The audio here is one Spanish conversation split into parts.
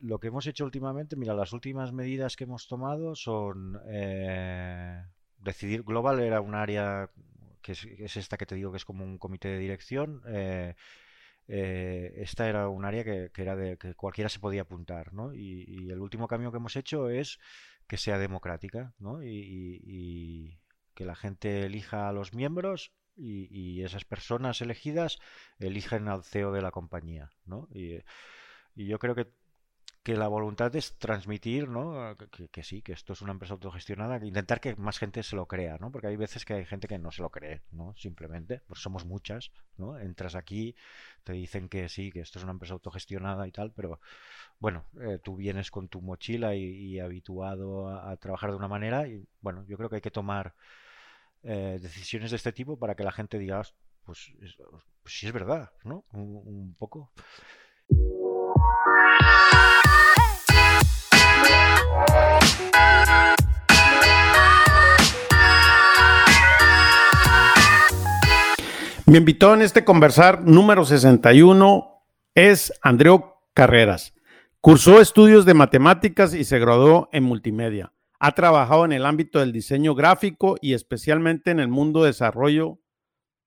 lo que hemos hecho últimamente, mira, las últimas medidas que hemos tomado son eh, decidir, Global era un área que es, esta que te digo que es como un comité de dirección. Eh, eh, esta era un área que, era de que cualquiera se podía apuntar, ¿no? Y, el último cambio que hemos hecho es que sea democrática, ¿no? Y, que la gente elija a los miembros y, esas personas elegidas eligen al CEO de la compañía, ¿no? y yo creo que que la voluntad es transmitir, ¿no? Que, sí, que esto es una empresa autogestionada, intentar que más gente se lo crea, ¿no? Porque hay veces que hay gente que no se lo cree, ¿no? Simplemente, pues somos muchas, ¿no? Entras aquí, te dicen que sí, que esto es una empresa autogestionada y tal, pero bueno, eh, tú vienes con tu mochila y, habituado a, trabajar de una manera y bueno, yo creo que hay que tomar eh, decisiones de este tipo para que la gente diga, pues, pues sí es verdad, ¿no? un poco. Mi invitado en este conversar número 61 es Andreu Carreras. Cursó estudios de matemáticas y se graduó en multimedia. Ha trabajado en el ámbito del diseño gráfico y especialmente en el mundo de desarrollo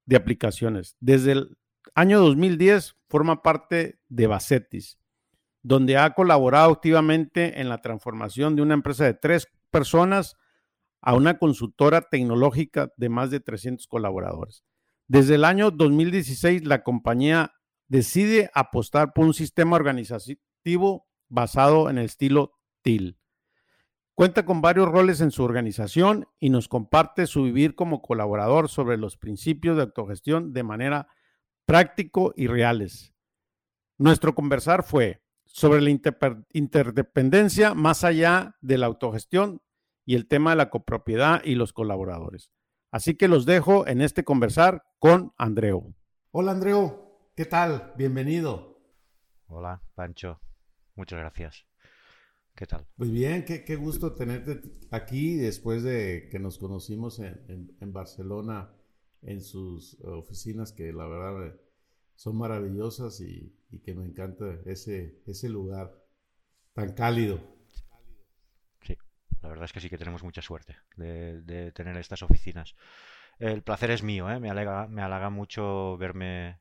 de aplicaciones. Desde el año 2010 forma parte de Bacetis, donde ha colaborado activamente en la transformación de una empresa de tres personas a una consultora tecnológica de más de 300 colaboradores. Desde el año 2016, la compañía decide apostar por un sistema organizativo basado en el estilo TIL. Cuenta con varios roles en su organización y nos comparte su vivir como colaborador sobre los principios de autogestión de manera práctico y reales. Nuestro conversar fue sobre la interdependencia más allá de la autogestión y el tema de la copropiedad y los colaboradores. Así que los dejo en este conversar con Andreu. Hola Andreu, ¿qué tal? Bienvenido. Hola, Pancho. Muchas gracias. ¿Qué tal? Muy bien, qué, gusto tenerte aquí después de que nos conocimos en, Barcelona en sus oficinas que la verdad son maravillosas y, que me encanta ese, ese lugar tan cálido. La verdad es que sí que tenemos mucha suerte de, tener estas oficinas. El placer es mío, ¿eh? me, alega, me halaga mucho verme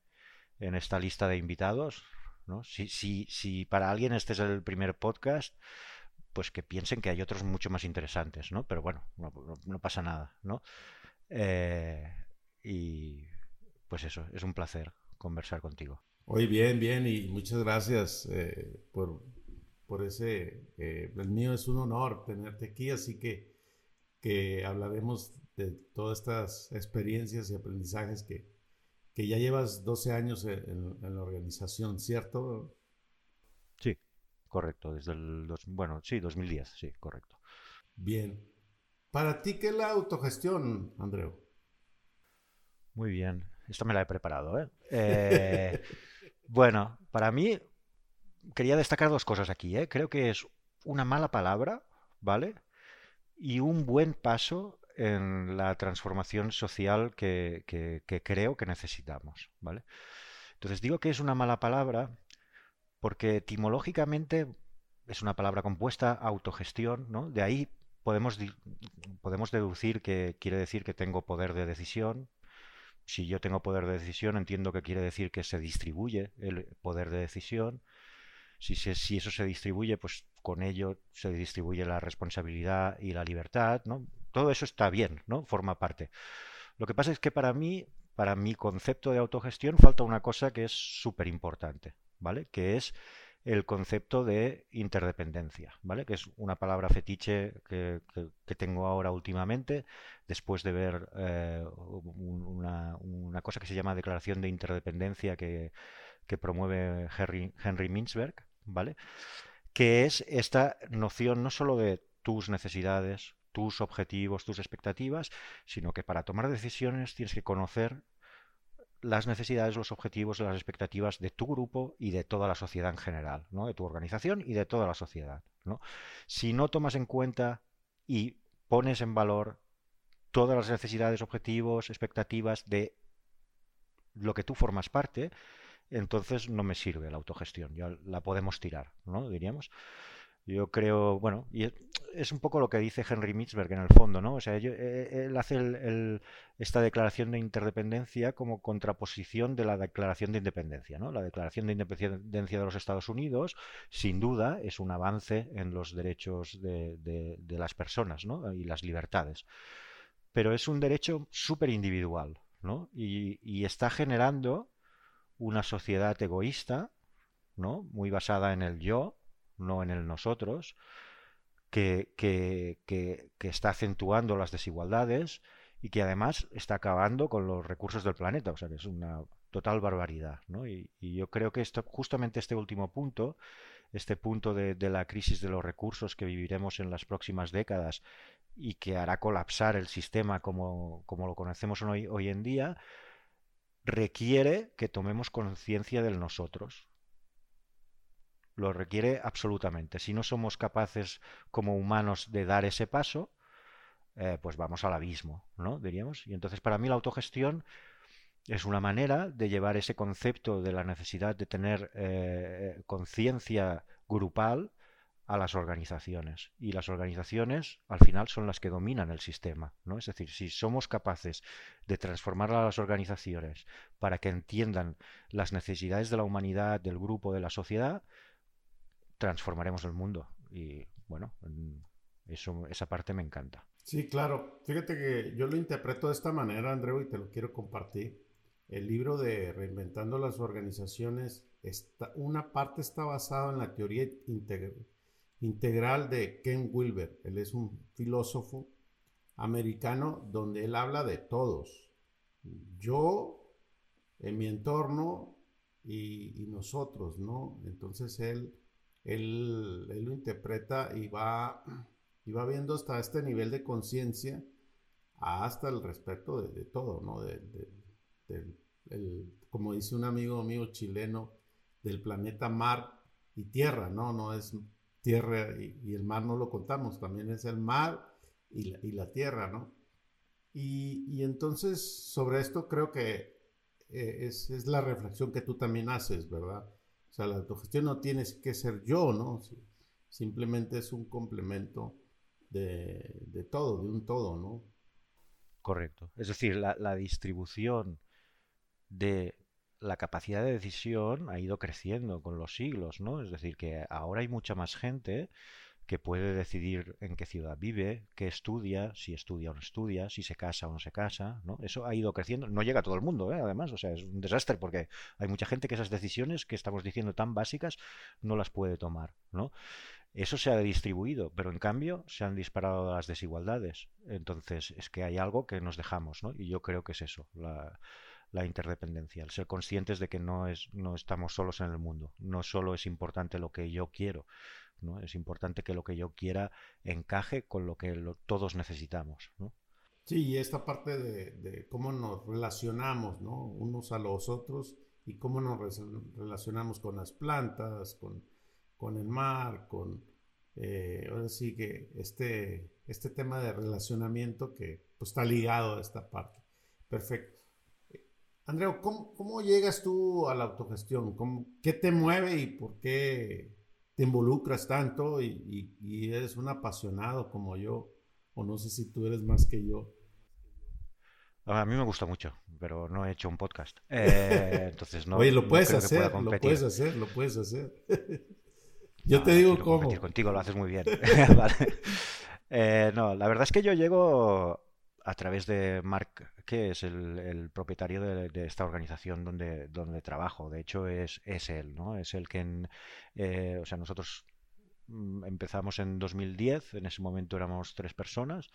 en esta lista de invitados. ¿no? Si, si, si para alguien este es el primer podcast, pues que piensen que hay otros mucho más interesantes, ¿no? Pero bueno, no, pasa nada, ¿no? Eh, y pues eso, es un placer conversar contigo. Muy bien, bien, y muchas gracias eh, por, por ese, eh, el mío es un honor tenerte aquí, así que, que hablaremos de todas estas experiencias y aprendizajes que, que ya llevas 12 años en, la organización, ¿cierto? Sí, correcto, desde el, dos, bueno, sí, 2010, sí, correcto. Bien. ¿Para ti qué es la autogestión, Andreu? Muy bien, esto me la he preparado, ¿eh? eh bueno, para mí quería destacar dos cosas aquí. ¿eh? Creo que es una mala palabra, ¿vale? Y un buen paso en la transformación social que, creo que necesitamos, ¿vale? Entonces digo que es una mala palabra porque etimológicamente es una palabra compuesta, autogestión, ¿no? De ahí podemos, podemos deducir que quiere decir que tengo poder de decisión. Si yo tengo poder de decisión, entiendo que quiere decir que se distribuye el poder de decisión. Si, eso se distribuye, pues con ello se distribuye la responsabilidad y la libertad, ¿no? Todo eso está bien, ¿no? Forma parte. Lo que pasa es que para mí, para mi concepto de autogestión, falta una cosa que es súper importante, ¿vale? Que es el concepto de interdependencia, ¿vale? Que es una palabra fetiche que, tengo ahora últimamente, después de ver eh, una, cosa que se llama Declaración de Interdependencia que, promueve Henry, Henry ¿vale? Que es esta noción no solo de tus necesidades, tus objetivos, tus expectativas, sino que para tomar decisiones tienes que conocer las necesidades, los objetivos, las expectativas de tu grupo y de toda la sociedad en general, ¿no? de tu organización y de toda la sociedad. ¿no? Si no tomas en cuenta y pones en valor todas las necesidades, objetivos, expectativas de lo que tú formas parte, entonces no me sirve la autogestión, ya la podemos tirar, ¿no? Diríamos. Yo creo, bueno, y es un poco lo que dice Henry Mitzberg en el fondo, ¿no? O sea, eh, él hace esta declaración de interdependencia como contraposición de la declaración de independencia, ¿no? La declaración de independencia de los Estados Unidos, sin duda, es un avance en los derechos de, las personas, ¿no? Y las libertades. Pero es un derecho súper individual, ¿no? y está generando una sociedad egoísta, ¿no? Muy basada en el yo, no en el nosotros, que, que, está acentuando las desigualdades y que además está acabando con los recursos del planeta. O sea, que es una total barbaridad. ¿no? Y, yo creo que esto, justamente este último punto, este punto de, la crisis de los recursos que viviremos en las próximas décadas y que hará colapsar el sistema como, como lo conocemos hoy, hoy en día, requiere que tomemos conciencia del nosotros lo requiere absolutamente. Si no somos capaces como humanos de dar ese paso, eh, pues vamos al abismo, ¿no? Diríamos. Y entonces para mí la autogestión es una manera de llevar ese concepto de la necesidad de tener eh, conciencia grupal a las organizaciones. Y las organizaciones, al final, son las que dominan el sistema. ¿no? Es decir, si somos capaces de transformar a las organizaciones para que entiendan las necesidades de la humanidad, del grupo, de la sociedad, transformaremos el mundo. Y bueno, eso, esa parte me encanta. Sí, claro. Fíjate que yo lo interpreto de esta manera, Andreu, y te lo quiero compartir. El libro de Reinventando las Organizaciones, está, una parte está basada en la teoría integral de Ken Wilber. Él es un filósofo americano donde él habla de todos. Yo, en mi entorno y, nosotros, ¿no? Entonces él él, lo interpreta y va, y va viendo hasta este nivel de conciencia, hasta el respeto de, todo, ¿no? como dice un amigo mío chileno, del planeta mar y tierra, ¿no? No es tierra y, el mar no lo contamos, también es el mar y la, tierra, ¿no? Y, entonces sobre esto creo que eh, es, es, la reflexión que tú también haces, ¿verdad? O sea, la autogestión no tienes que ser yo, ¿no? Simplemente es un complemento de, todo, de un todo, ¿no? Correcto. Es decir, la, la distribución de la capacidad de decisión ha ido creciendo con los siglos, ¿no? Es decir, que ahora hay mucha más gente que puede decidir en qué ciudad vive, qué estudia, si estudia o no estudia, si se casa o no se casa, ¿no? Eso ha ido creciendo. No llega a todo el mundo, ¿eh? además, o sea, es un desastre porque hay mucha gente que esas decisiones que estamos diciendo tan básicas no las puede tomar, ¿no? Eso se ha distribuido, pero en cambio se han disparado las desigualdades. Entonces, es que hay algo que nos dejamos, ¿no? Y yo creo que es eso, la, la interdependencia, el ser conscientes de que no, es, no estamos solos en el mundo. No solo es importante lo que yo quiero, es importante que lo que yo quiera encaje con lo que todos necesitamos. ¿no? Sí, y esta parte de, cómo nos relacionamos ¿no? unos a los otros y cómo nos relacionamos con las plantas, con, con el mar, con... Eh, ahora sí que este, este tema de relacionamiento que pues, está ligado a esta parte. Perfecto. Andreu, ¿cómo, ¿cómo, llegas tú a la autogestión? ¿Cómo, ¿Qué te mueve y por qué te involucras tanto y, eres un apasionado como yo, o no sé si tú eres más que yo. A mí me gusta mucho, pero no he hecho un podcast. Eh, entonces no. Oye, lo puedes hacer, lo puedes hacer, lo puedes hacer. yo te digo cómo. Contigo lo haces muy bien. Eh, no, la verdad es que yo llego a través de Mark, que es el, propietario de, esta organización donde, donde trabajo. De hecho, es, es él, ¿no? Es el que, eh, o sea, nosotros mm, empezamos en 2010, en ese momento éramos tres personas.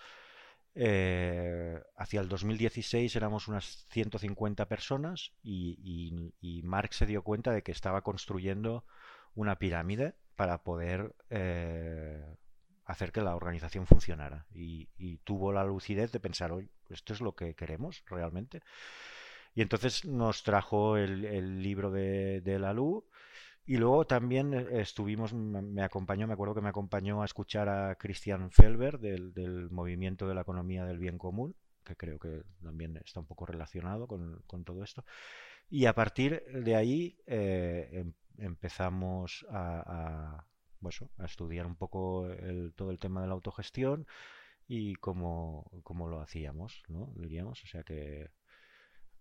Eh, hacia el 2016 éramos unas 150 personas y, Mark se dio cuenta de que estaba construyendo una pirámide para poder eh, hacer que la organización funcionara. Y, tuvo la lucidez de pensar, hoy esto es lo que queremos realmente. Y entonces nos trajo el, libro de, la luz. Y luego también estuvimos, me acompañó, me acuerdo que me acompañó a escuchar a Christian Felber del, movimiento de la economía del bien común, que creo que también está un poco relacionado con, todo esto. Y a partir de ahí eh, em, empezamos a, estudiar un poco todo el tema de la autogestión y cómo, lo hacíamos, ¿no? Diríamos, o sea que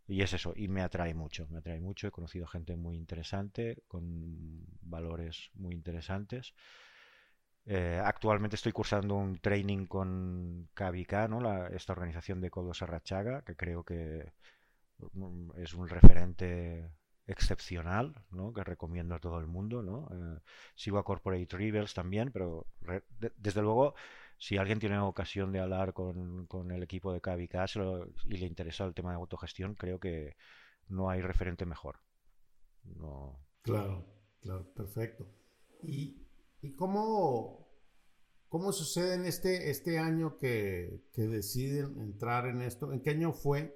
y es eso, y me atrae mucho, me atrae mucho. He conocido gente muy interesante, con valores muy interesantes. Eh, actualmente estoy cursando un training con KVK, ¿no? La, esta organización de Codos Arrachaga, que creo que mm, es un referente excepcional, ¿no? que recomiendo a todo el mundo. ¿no? Eh, sigo a Corporate Rebels también, pero desde luego si alguien tiene ocasión de hablar con, el equipo de KVK y le interesa el tema de autogestión, creo que no hay referente mejor. No. Claro, claro, perfecto. ¿Y, cómo, cómo sucede en este, este año que, que deciden entrar en esto? ¿En qué año fue?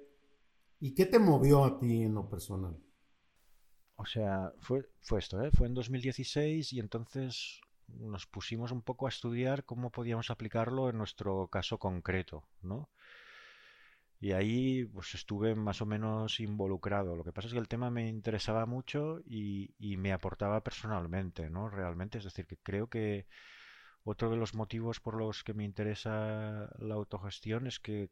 ¿Y qué te movió a ti en lo personal? O sea, fue, fue esto, ¿eh? Fue en 2016 y entonces nos pusimos un poco a estudiar cómo podíamos aplicarlo en nuestro caso concreto, ¿no? Y ahí pues estuve más o menos involucrado. Lo que pasa es que el tema me interesaba mucho y, me aportaba personalmente, ¿no? Realmente, es decir, que creo que otro de los motivos por los que me interesa la autogestión es que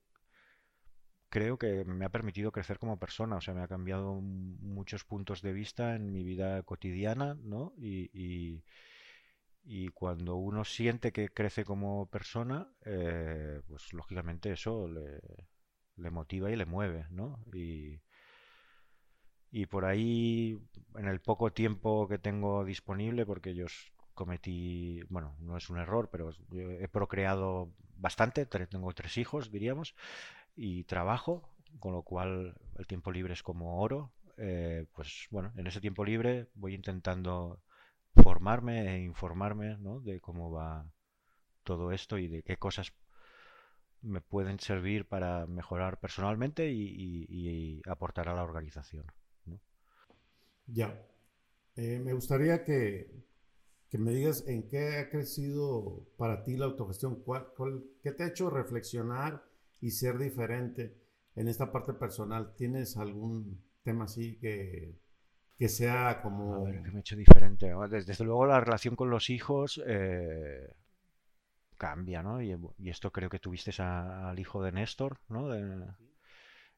creo que me ha permitido crecer como persona, o sea, me ha cambiado muchos puntos de vista en mi vida cotidiana, ¿no? y y cuando uno siente que crece como persona, eh, pues lógicamente eso le, motiva y le mueve, ¿no? Y, y por ahí, en el poco tiempo que tengo disponible, porque yo cometí, bueno, no es un error, pero he procreado bastante, tengo tres hijos, diríamos, y trabajo, con lo cual el tiempo libre es como oro. Eh, pues bueno, en ese tiempo libre voy intentando formarme e informarme ¿no? de cómo va todo esto y de qué cosas me pueden servir para mejorar personalmente y, aportar a la organización. Ya. Eh, me gustaría que, que, me digas en qué ha crecido para ti la autogestión, ¿Cuál, qué te ha hecho reflexionar y ser diferente en esta parte personal. ¿Tienes algún tema así que que sea como... A ver, que me he hecho diferente. Desde, luego la relación con los hijos eh, cambia, ¿no? Y, esto creo que tuviste al hijo de Néstor, ¿no?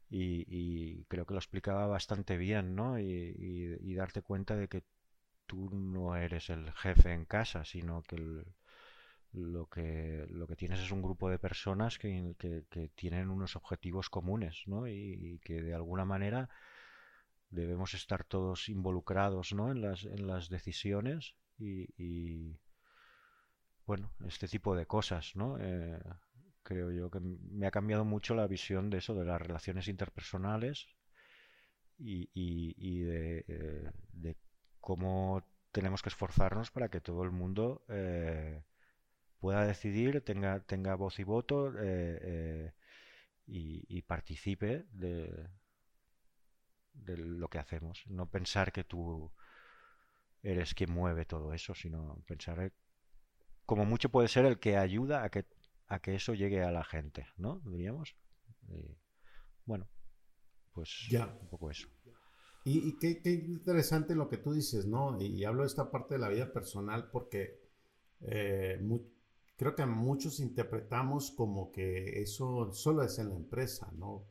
y, creo que lo explicaba bastante bien, ¿no? Y, darte cuenta de que tú no eres el jefe en casa, sino que lo que lo que tienes es un grupo de personas que, que tienen unos objetivos comunes, ¿no? y que de alguna manera debemos estar todos involucrados ¿no? en, las, en las decisiones y, bueno, este tipo de cosas, ¿no? Eh, creo yo que me ha cambiado mucho la visión de eso, de las relaciones interpersonales y, y, de, eh, de, cómo tenemos que esforzarnos para que todo el mundo eh, pueda decidir, tenga, tenga voz y voto y, participe de, de lo que hacemos. No pensar que tú eres quien mueve todo eso, sino pensar eh, como mucho puede ser el que ayuda a que, a que eso llegue a la gente, ¿no? Diríamos. bueno, pues ya. un poco eso. Y, qué, interesante lo que tú dices, ¿no? Y, hablo de esta parte de la vida personal porque eh, creo que muchos interpretamos como que eso solo es en la empresa, ¿no?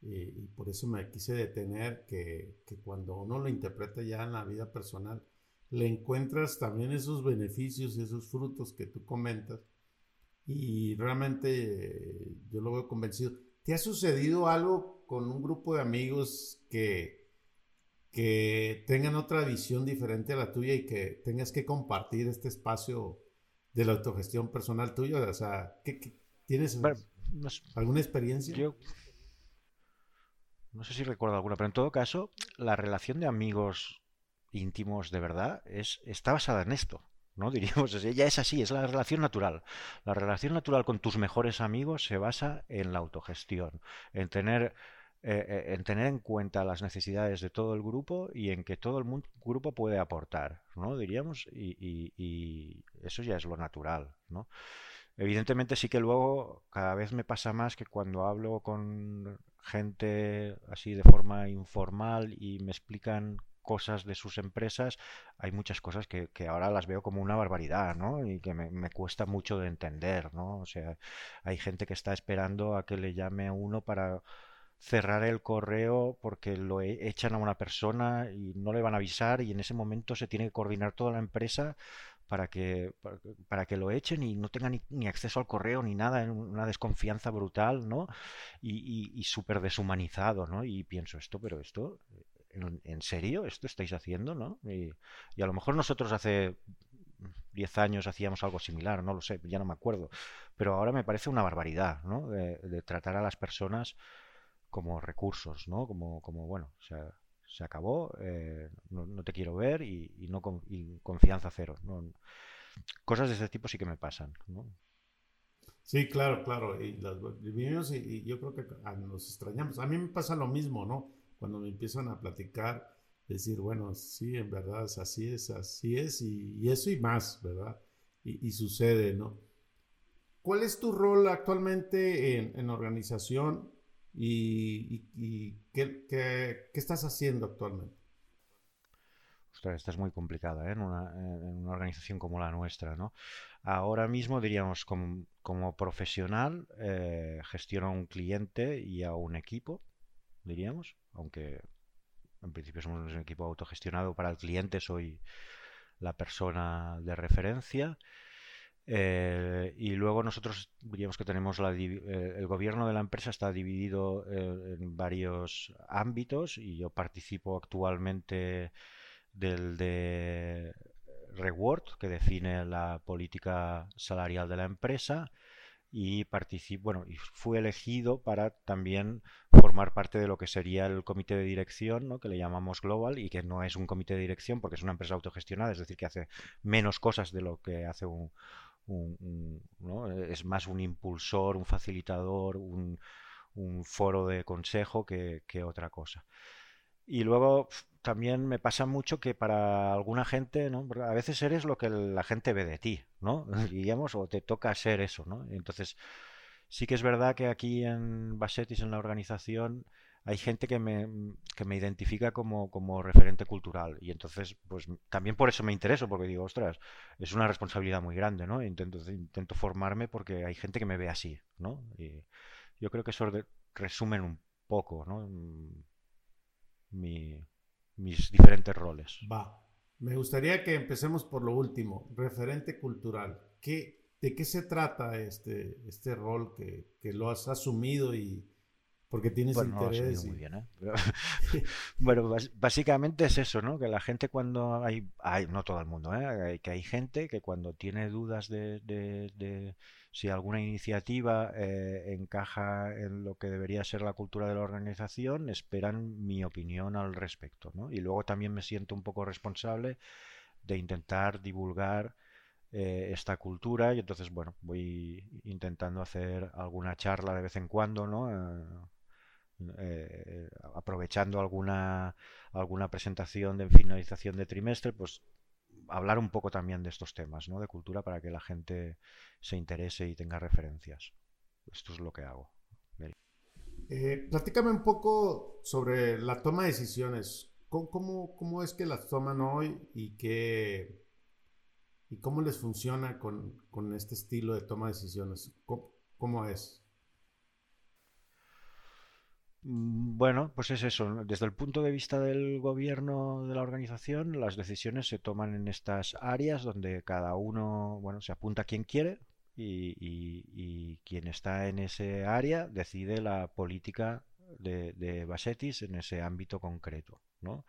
Y, por eso me quise detener que, que, cuando uno lo interpreta ya en la vida personal, le encuentras también esos beneficios, y esos frutos que tú comentas. Y realmente yo lo veo convencido. ¿Te ha sucedido algo con un grupo de amigos que, que tengan otra visión diferente a la tuya y que tengas que compartir este espacio de la autogestión personal tuyo? O sea, ¿qué, tienes alguna experiencia? Yo no sé si recuerdo alguna, pero en todo caso, la relación de amigos íntimos de verdad es, está basada en esto. ¿no? Diríamos, ya es así, es la relación natural. La relación natural con tus mejores amigos se basa en la autogestión, en tener, eh, eh, en, tener en cuenta las necesidades de todo el grupo y en que todo el grupo puede aportar, ¿no? Diríamos, y, eso ya es lo natural, ¿no? Evidentemente sí que luego cada vez me pasa más que cuando hablo con gente así de forma informal y me explican cosas de sus empresas, hay muchas cosas que, ahora las veo como una barbaridad, ¿no? Y que me, cuesta mucho de entender, ¿no? O sea, hay gente que está esperando a que le llame a uno para cerrar el correo porque lo e, echan a una persona y no le van a avisar y en ese momento se tiene que coordinar toda la empresa para que, para, que lo echen y no tengan ni, acceso al correo ni nada, una desconfianza brutal, ¿no? Y, y, súper deshumanizado, ¿no? Y pienso esto, pero esto, ¿en, serio? ¿Esto estáis haciendo, no? Y, a lo mejor nosotros hace 10 años hacíamos algo similar, no lo sé, ya no me acuerdo, pero ahora me parece una barbaridad, ¿no? De, tratar a las personas como recursos, ¿no? Como, como bueno, o sea, se acabó, eh, no, te quiero ver y, no con, confianza cero. Cosas de ese tipo sí que me pasan. Sí, claro, claro. Y las vivimos y, yo creo que nos extrañamos. A mí me pasa lo mismo, ¿no? Cuando me empiezan a platicar, decir, bueno, sí, en verdad, así es, así es, y, eso y más, ¿verdad? Y, sucede, ¿no? ¿Cuál es tu rol actualmente en, en organización? ¿Y, qué, estás haciendo actualmente? Ostras, esta es muy complicada ¿eh? en, una, organización como la nuestra. ¿no? Ahora mismo, diríamos, como, profesional, eh, gestiono a un cliente y a un equipo, diríamos, aunque en principio somos un equipo autogestionado para el cliente, soy la persona de referencia. Eh, y luego nosotros diríamos que tenemos la, eh, el gobierno de la empresa está dividido eh, en varios ámbitos y yo participo actualmente del de Reward, que define la política salarial de la empresa y participo, bueno, y fui elegido para también formar parte de lo que sería el comité de dirección, ¿no? que le llamamos Global y que no es un comité de dirección porque es una empresa autogestionada, es decir, que hace menos cosas de lo que hace un, es más un impulsor, un facilitador, un, foro de consejo que, otra cosa. Y luego también me pasa mucho que para alguna gente, ¿no? a veces eres lo que la gente ve de ti, ¿no? Digamos, o te toca ser eso, ¿no? Entonces, sí que es verdad que aquí en Basetis, en la organización, hay gente que me, que me identifica como, como, referente cultural. Y entonces pues también por eso me intereso porque digo ostras es una responsabilidad muy grande no intento intento formarme porque hay gente que me ve así no y yo creo que eso resumen un poco no Mi, mis diferentes roles. Va. Me gustaría que empecemos por lo último referente cultural. ¿Qué, de qué se trata este este rol que, que lo has asumido y porque tienes interés. muy bien, ¿eh? bueno, básicamente es eso, ¿no? Que la gente cuando hay, hay no todo el mundo, ¿eh? que hay gente que cuando tiene dudas de, de, si alguna iniciativa eh, encaja en lo que debería ser la cultura de la organización, esperan mi opinión al respecto, ¿no? Y luego también me siento un poco responsable de intentar divulgar eh, esta cultura y entonces bueno voy intentando hacer alguna charla de vez en cuando no eh, aprovechando alguna, alguna presentación de finalización de trimestre, pues hablar un poco también de estos temas, ¿no? De cultura para que la gente se interese y tenga referencias. Esto es lo que hago. Eh, platícame un poco sobre la toma de decisiones. ¿Cómo, cómo, es que las toman hoy y qué y cómo les funciona con, con este estilo de toma de decisiones? cómo es? Mm, bueno, pues es eso. Desde el punto de vista del gobierno de la organización, las decisiones se toman en estas áreas donde cada uno, bueno, se apunta a quien quiere y, quien está en ese área decide la política de, de Basetis en ese ámbito concreto, ¿no?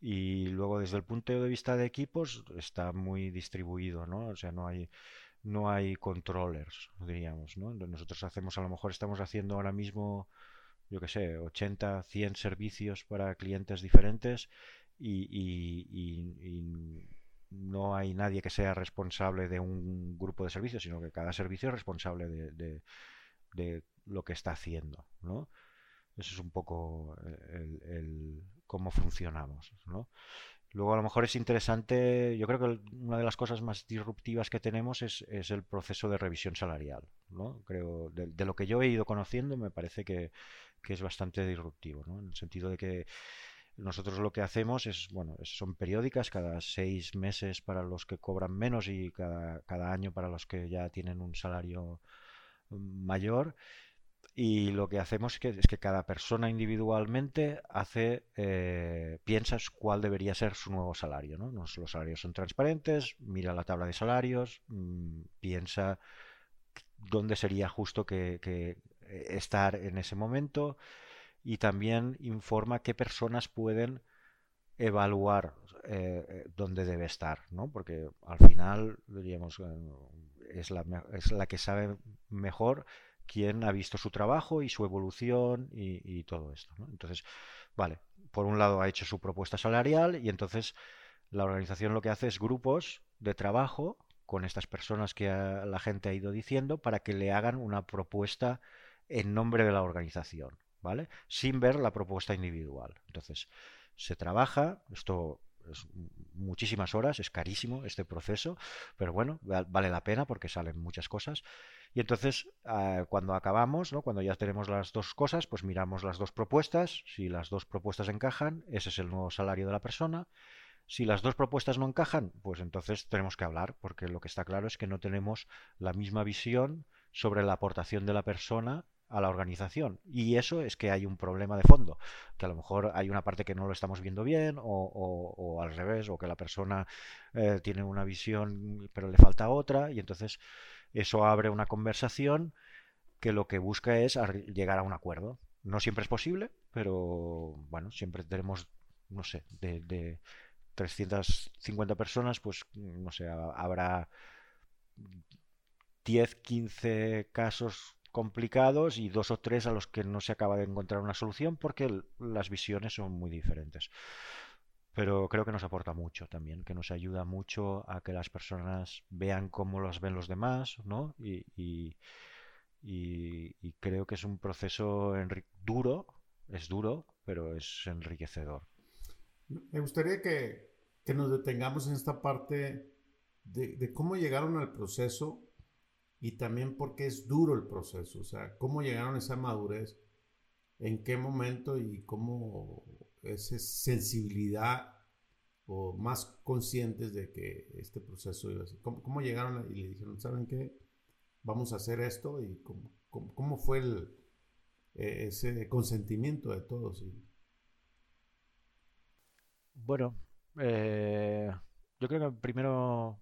Y luego desde el punto de vista de equipos está muy distribuido, ¿no? O sea, no hay no hay controllers, diríamos, ¿no? Nosotros hacemos, a lo mejor estamos haciendo ahora mismo yo qué sé, 80, 100 servicios para clientes diferentes y, no hay nadie que sea responsable de un grupo de servicios, sino que cada servicio es responsable de, lo que está haciendo, ¿no? Eso es un poco el, cómo funcionamos, ¿no? Luego a lo mejor es interesante, yo creo que una de las cosas más disruptivas que tenemos es, el proceso de revisión salarial. ¿no? Creo, de, lo que yo he ido conociendo me parece que, es bastante disruptivo, ¿no? en el sentido de que nosotros lo que hacemos es, bueno, son periódicas cada seis meses para los que cobran menos y cada, cada año para los que ya tienen un salario mayor y lo que hacemos es que, es que cada persona individualmente hace, eh, cuál debería ser su nuevo salario. ¿no? Los, salarios son transparentes, mira la tabla de salarios, mm, piensa dónde sería justo que, estar en ese momento y también informa qué personas pueden evaluar eh, dónde debe estar, ¿no? Porque al final, diríamos, es la, es la que sabe mejor quién ha visto su trabajo y su evolución y, todo esto. Entonces, vale, por un lado ha hecho su propuesta salarial y entonces la organización lo que hace es grupos de trabajo con estas personas que la gente ha ido diciendo para que le hagan una propuesta en nombre de la organización, ¿vale? Sin ver la propuesta individual. Entonces, se trabaja, esto es muchísimas horas, es carísimo este proceso, pero bueno, vale la pena porque salen muchas cosas. Y entonces, ah, cuando acabamos, ¿no? cuando ya tenemos las dos cosas, pues miramos las dos propuestas. Si las dos propuestas encajan, ese es el nuevo salario de la persona. Si las dos propuestas no encajan, pues entonces tenemos que hablar, porque lo que está claro es que no tenemos la misma visión sobre la aportación de la persona a la organización. Y eso es que hay un problema de fondo, que a lo mejor hay una parte que no lo estamos viendo bien o, al revés, o que la persona eh, tiene una visión pero le falta otra y entonces eso abre una conversación que lo que busca es llegar a un acuerdo. No siempre es posible, pero bueno, siempre tenemos, no sé, de, de 350 personas, pues no sé, habrá 10, 15 casos complicados y dos o tres a los que no se acaba de encontrar una solución porque las visiones son muy diferentes. Pero creo que nos aporta mucho también, que nos ayuda mucho a que las personas vean cómo los ven los demás, ¿no? Y, y, creo que es un proceso duro, es duro, pero es enriquecedor. Me gustaría que, que nos detengamos en esta parte de cómo llegaron al proceso y también porque es duro el proceso, o sea, cómo llegaron a esa madurez, en qué momento y cómo esa sensibilidad o más conscientes de que este proceso iba a ser. ¿Cómo, llegaron y le dijeron, ¿saben qué? Vamos a hacer esto y cómo, cómo, fue el, e, ese consentimiento de todos. Bueno, eh, yo creo que primero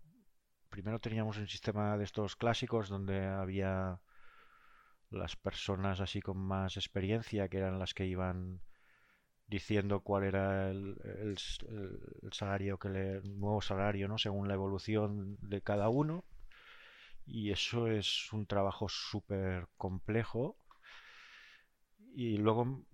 primero teníamos un sistema de estos clásicos donde había las personas así con más experiencia, que eran las que iban diciendo cuál era el, salario que le, el nuevo salario, ¿no? según la evolución de cada uno. Y eso es un trabajo súper complejo. Y luego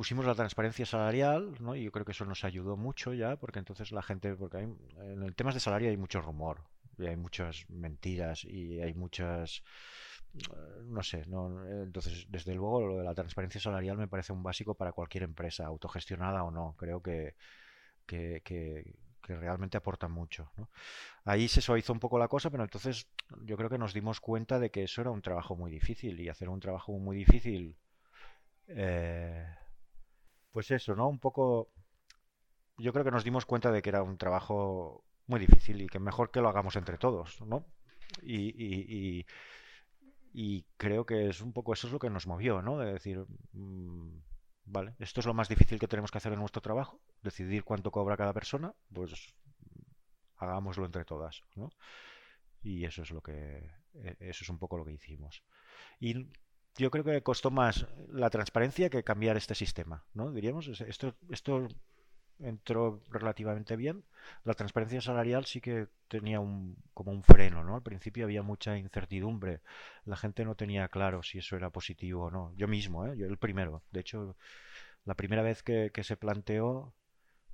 pusimos la transparencia salarial, ¿no? Y yo creo que eso nos ayudó mucho ya, porque entonces la gente, porque hay, en temas de salario hay mucho rumor y hay muchas mentiras y hay muchas eh, no sé, no, entonces desde luego lo de la transparencia salarial me parece un básico para cualquier empresa, autogestionada o no. Creo que, que, que, realmente aporta mucho. Ahí se suavizó un poco la cosa, pero entonces yo creo que nos dimos cuenta de que eso era un trabajo muy difícil y hacer un trabajo muy difícil, eh, pues eso, ¿no? Un poco, yo creo que nos dimos cuenta de que era un trabajo muy difícil y que mejor que lo hagamos entre todos, ¿no? Y, y, creo que es un poco eso es lo que nos movió, ¿no? De decir, mm, vale, esto es lo más difícil que tenemos que hacer en nuestro trabajo, decidir cuánto cobra cada persona, pues hagámoslo entre todas, ¿no? Y eso es lo que, e, eso es un poco lo que hicimos. Y yo creo que costó más la transparencia que cambiar este sistema, ¿no? Diríamos, esto, entró relativamente bien. La transparencia salarial sí que tenía un, como un freno, ¿no? Al principio había mucha incertidumbre. La gente no tenía claro si eso era positivo o no. Yo mismo, ¿eh? Yo el primero. De hecho, la primera vez que, se planteó,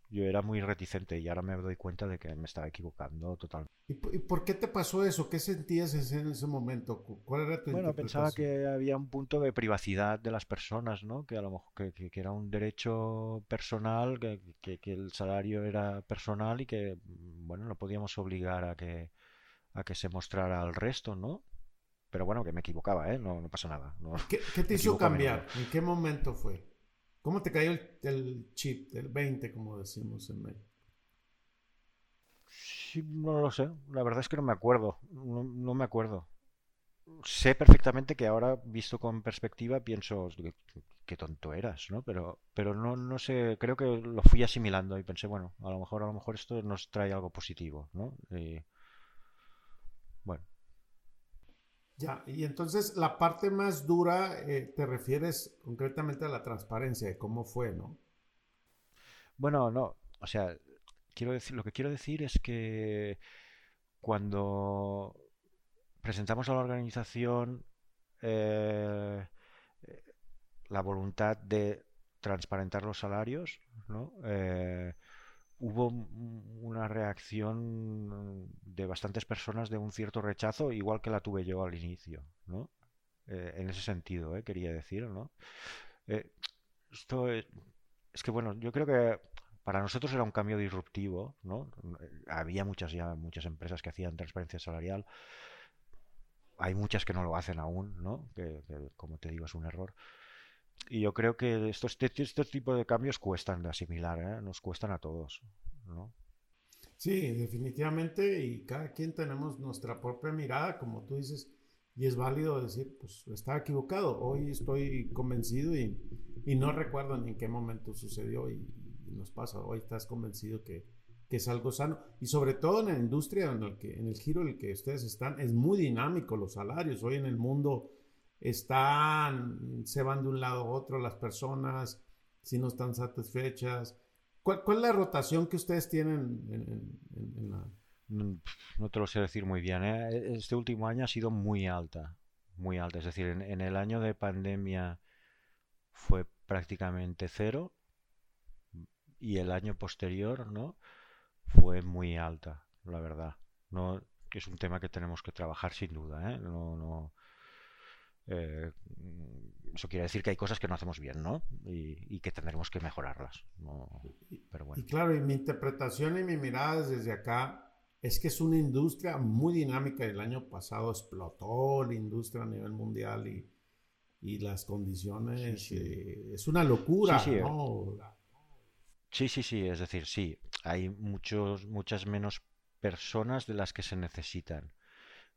Yo era muy reticente y ahora me doy cuenta de que me estaba equivocando totalmente. ¿Y, por qué te pasó eso? ¿Qué sentías en ese momento? ¿Cuál era tu Bueno, pensaba que había un punto de privacidad de las personas, ¿no? Que a lo mejor que, era un derecho personal, que, que, el salario era personal y que, bueno, no podíamos obligar a que, a que se mostrara al resto, ¿no? Pero bueno, que me equivocaba, ¿eh? No, no pasa nada. ¿Qué, te hizo cambiar? ¿En qué momento fue? ¿Cómo te cayó el, chip del 20, como decimos en México? Sí, no lo sé. La verdad es que no me acuerdo. No, me acuerdo. Sé perfectamente que ahora, visto con perspectiva, pienso qué tonto eras, ¿no? Pero, pero no, no sé, creo que lo fui asimilando y pensé, bueno, a lo mejor, a lo mejor esto nos trae algo positivo, ¿no? bueno. Ya, y entonces la parte más dura eh, te refieres concretamente a la transparencia de cómo fue, ¿no? Bueno, no, o sea, quiero decir, lo que quiero decir es que cuando presentamos a la organización eh, la voluntad de transparentar los salarios, ¿no? Eh, hubo una reacción de bastantes personas de un cierto rechazo, igual que la tuve yo al inicio, ¿no? Eh, en ese sentido, ¿eh? quería decir, ¿no? Eh, esto es, que, bueno, yo creo que para nosotros era un cambio disruptivo, ¿no? Había muchas ya muchas empresas que hacían transparencia salarial. Hay muchas que no lo hacen aún, ¿no? que como te digo, es un error. Y yo creo que estos, estos tipos de cambios cuestan de asimilar, ¿eh? nos cuestan a todos. ¿no? Sí, definitivamente, y cada quien tenemos nuestra propia mirada, como tú dices, y es válido decir, pues estaba equivocado, hoy estoy convencido y, y no recuerdo en qué momento sucedió y, nos pasa, hoy estás convencido que, que, es algo sano, y sobre todo en la industria, en el, que, en el giro en el que ustedes están, es muy dinámico los salarios, hoy en el mundo están, se van de un lado a otro las personas, si no están satisfechas. ¿Cuál, es la rotación que ustedes tienen en, la... Mm, no te lo sé decir muy bien. ¿eh? Este último año ha sido muy alta, muy alta. Es decir, en, el año de pandemia fue prácticamente cero y el año posterior, ¿no? Fue muy alta, la verdad. No, es un tema que tenemos que trabajar sin duda, ¿eh? No, no, eh, eso quiere decir que hay cosas que no hacemos bien, ¿no? Y, que tendremos que mejorarlas. Pero bueno. Y claro, y mi interpretación y mi mirada desde acá es que es una industria muy dinámica. El año pasado explotó la industria a nivel mundial y, y las condiciones eh, es una locura, sí, ¿no? Sí, sí, sí, es decir, sí, hay muchos, muchas menos personas de las que se necesitan.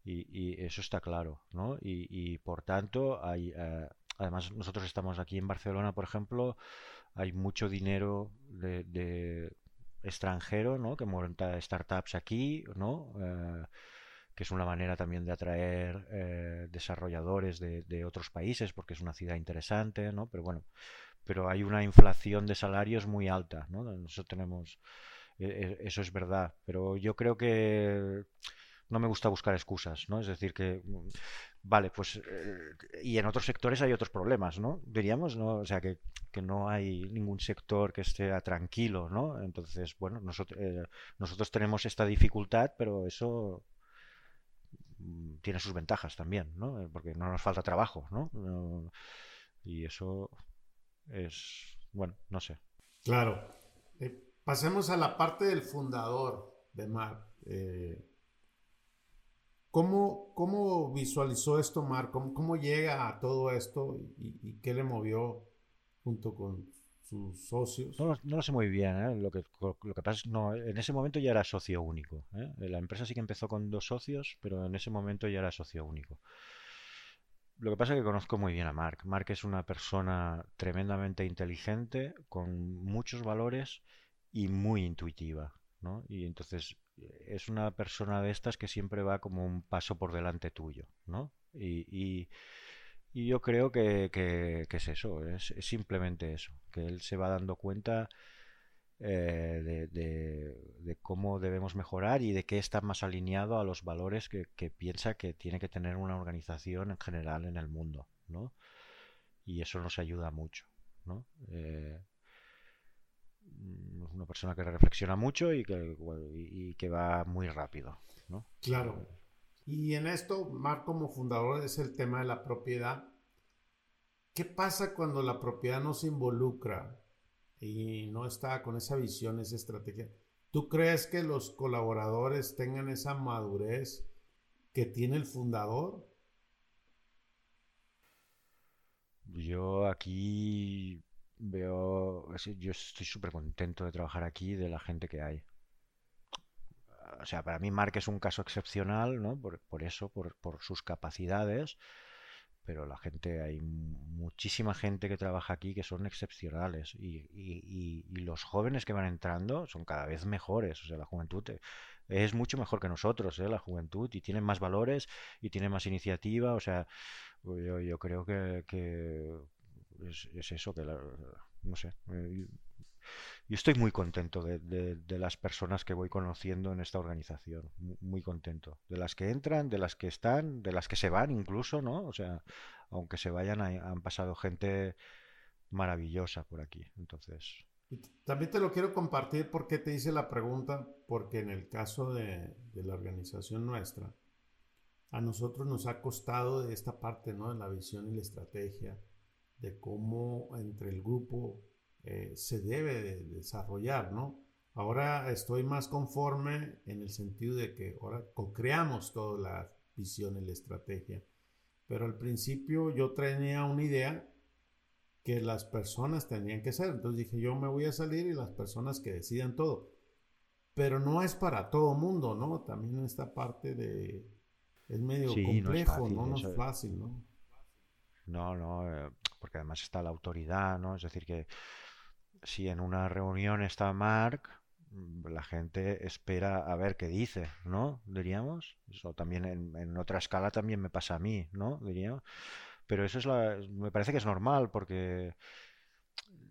Y, eso está claro, ¿no? Y, por tanto, hay, eh, además nosotros estamos aquí en Barcelona, por ejemplo, hay mucho dinero de, extranjero, ¿no? Que monta startups aquí, ¿no? Eh, que es una manera también de atraer eh, desarrolladores de, de, otros países, porque es una ciudad interesante, ¿no? Pero bueno, pero hay una inflación de salarios muy alta, ¿no? Nosotros tenemos, eso es verdad, pero yo creo que no me gusta buscar excusas, ¿no? Es decir, que, mm, vale, pues, eh, y en otros sectores hay otros problemas, ¿no? Diríamos, ¿no? O sea, que, no hay ningún sector que esté tranquilo, ¿no? Entonces, bueno, nosotros, eh, nosotros tenemos esta dificultad, pero eso mm, tiene sus ventajas también, ¿no? Eh, porque no nos falta trabajo, ¿no? y eso es, bueno, no sé. Claro. pasemos a la parte del fundador de Mar. ¿Cómo, ¿Cómo, visualizó esto Mar? ¿Cómo, llega a todo esto y, qué le movió junto con sus socios? No, lo sé muy bien. ¿eh? Lo, que, lo que pasa no, en ese momento ya era socio único. ¿eh? La empresa sí que empezó con dos socios, pero en ese momento ya era socio único. Lo que pasa es que conozco muy bien a Mark. Mark es una persona tremendamente inteligente, con muchos valores y muy intuitiva. ¿no? Y entonces es una persona de estas que siempre va como un paso por delante tuyo, ¿no? Y, yo creo que, es eso, es, simplemente eso, que él se va dando cuenta eh, de, cómo debemos mejorar y de qué está más alineado a los valores que, piensa que tiene que tener una organización en general en el mundo, ¿no? Y eso nos ayuda mucho, ¿no? Eh, una persona que reflexiona mucho y que, y que va muy rápido. ¿no? Claro. Y en esto, Marc como fundador es el tema de la propiedad. ¿Qué pasa cuando la propiedad no se involucra y no está con esa visión, esa estrategia? ¿Tú crees que los colaboradores tengan esa madurez que tiene el fundador? Yo aquí veo, yo estoy súper contento de trabajar aquí, de la gente que hay. O sea, para mí Mark es un caso excepcional, ¿no? Por, por eso, por, por, sus capacidades, pero la gente, hay muchísima gente que trabaja aquí que son excepcionales y, y, y, los jóvenes que van entrando son cada vez mejores, o sea, la juventud es mucho mejor que nosotros, ¿eh? La juventud, y tienen más valores y tienen más iniciativa, o sea, yo, yo creo que es, es, eso, que la, no sé, eh, yo estoy muy contento de, de, las personas que voy conociendo en esta organización, muy contento. De las que entran, de las que están, de las que se van incluso, ¿no? O sea, aunque se vayan, han pasado gente maravillosa por aquí. Entonces. También te lo quiero compartir porque te hice la pregunta, porque en el caso de, de la organización nuestra, a nosotros nos ha costado de esta parte, ¿no? De la visión y la estrategia, de cómo entre el grupo eh, se debe de desarrollar, ¿no? Ahora estoy más conforme en el sentido de que ahora co-creamos toda la visión y la estrategia. Pero al principio yo tenía una idea que las personas tenían que ser. Entonces dije, yo me voy a salir y las personas que decidan todo. Pero no es para todo mundo, ¿no? También esta parte de... Es medio complejo, ¿no? Es no es fácil, ¿no? No, no, eh, porque además está la autoridad, ¿no? Es decir, que si en una reunión está Mark, mm, la gente espera a ver qué dice, ¿no? Diríamos. Eso también en, otra escala también me pasa a mí, ¿no? Diríamos. Pero eso es la, me parece que es normal porque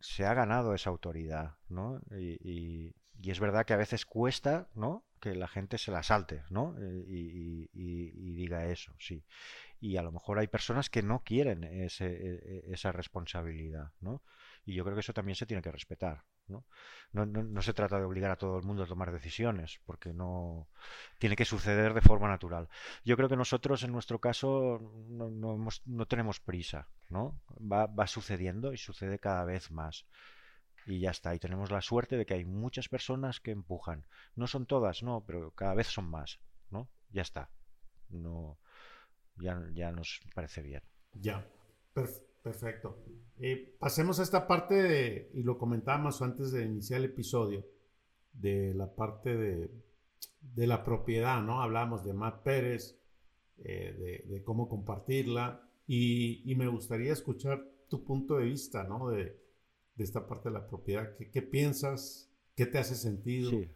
se ha ganado esa autoridad, ¿no? Y, es verdad que a veces cuesta, ¿no? Que la gente se la salte, ¿no? Eh, y, diga eso, sí. Y a lo mejor hay personas que no quieren ese, e, e, esa responsabilidad, ¿no? Y yo creo que eso también se tiene que respetar. ¿no? No, no, se trata de obligar a todo el mundo a tomar decisiones, porque no tiene que suceder de forma natural. Yo creo que nosotros, en nuestro caso, no, no tenemos prisa, ¿no? Va, va sucediendo y sucede cada vez más. Y ya está. Y tenemos la suerte de que hay muchas personas que empujan. No son todas, no, pero cada vez son más, ¿no? Ya está. No, ya, ya nos parece bien. Ya. Perfecto. Eh, pasemos a esta parte de, y lo comentábamos antes de iniciar el episodio, de la parte de, de la propiedad, ¿no? Hablábamos de Matt Pérez, eh, de, cómo compartirla, y, y, me gustaría escuchar tu punto de vista, ¿no? De, de esta parte de la propiedad. ¿Qué, qué piensas? ¿Qué te hace sentido? Sí.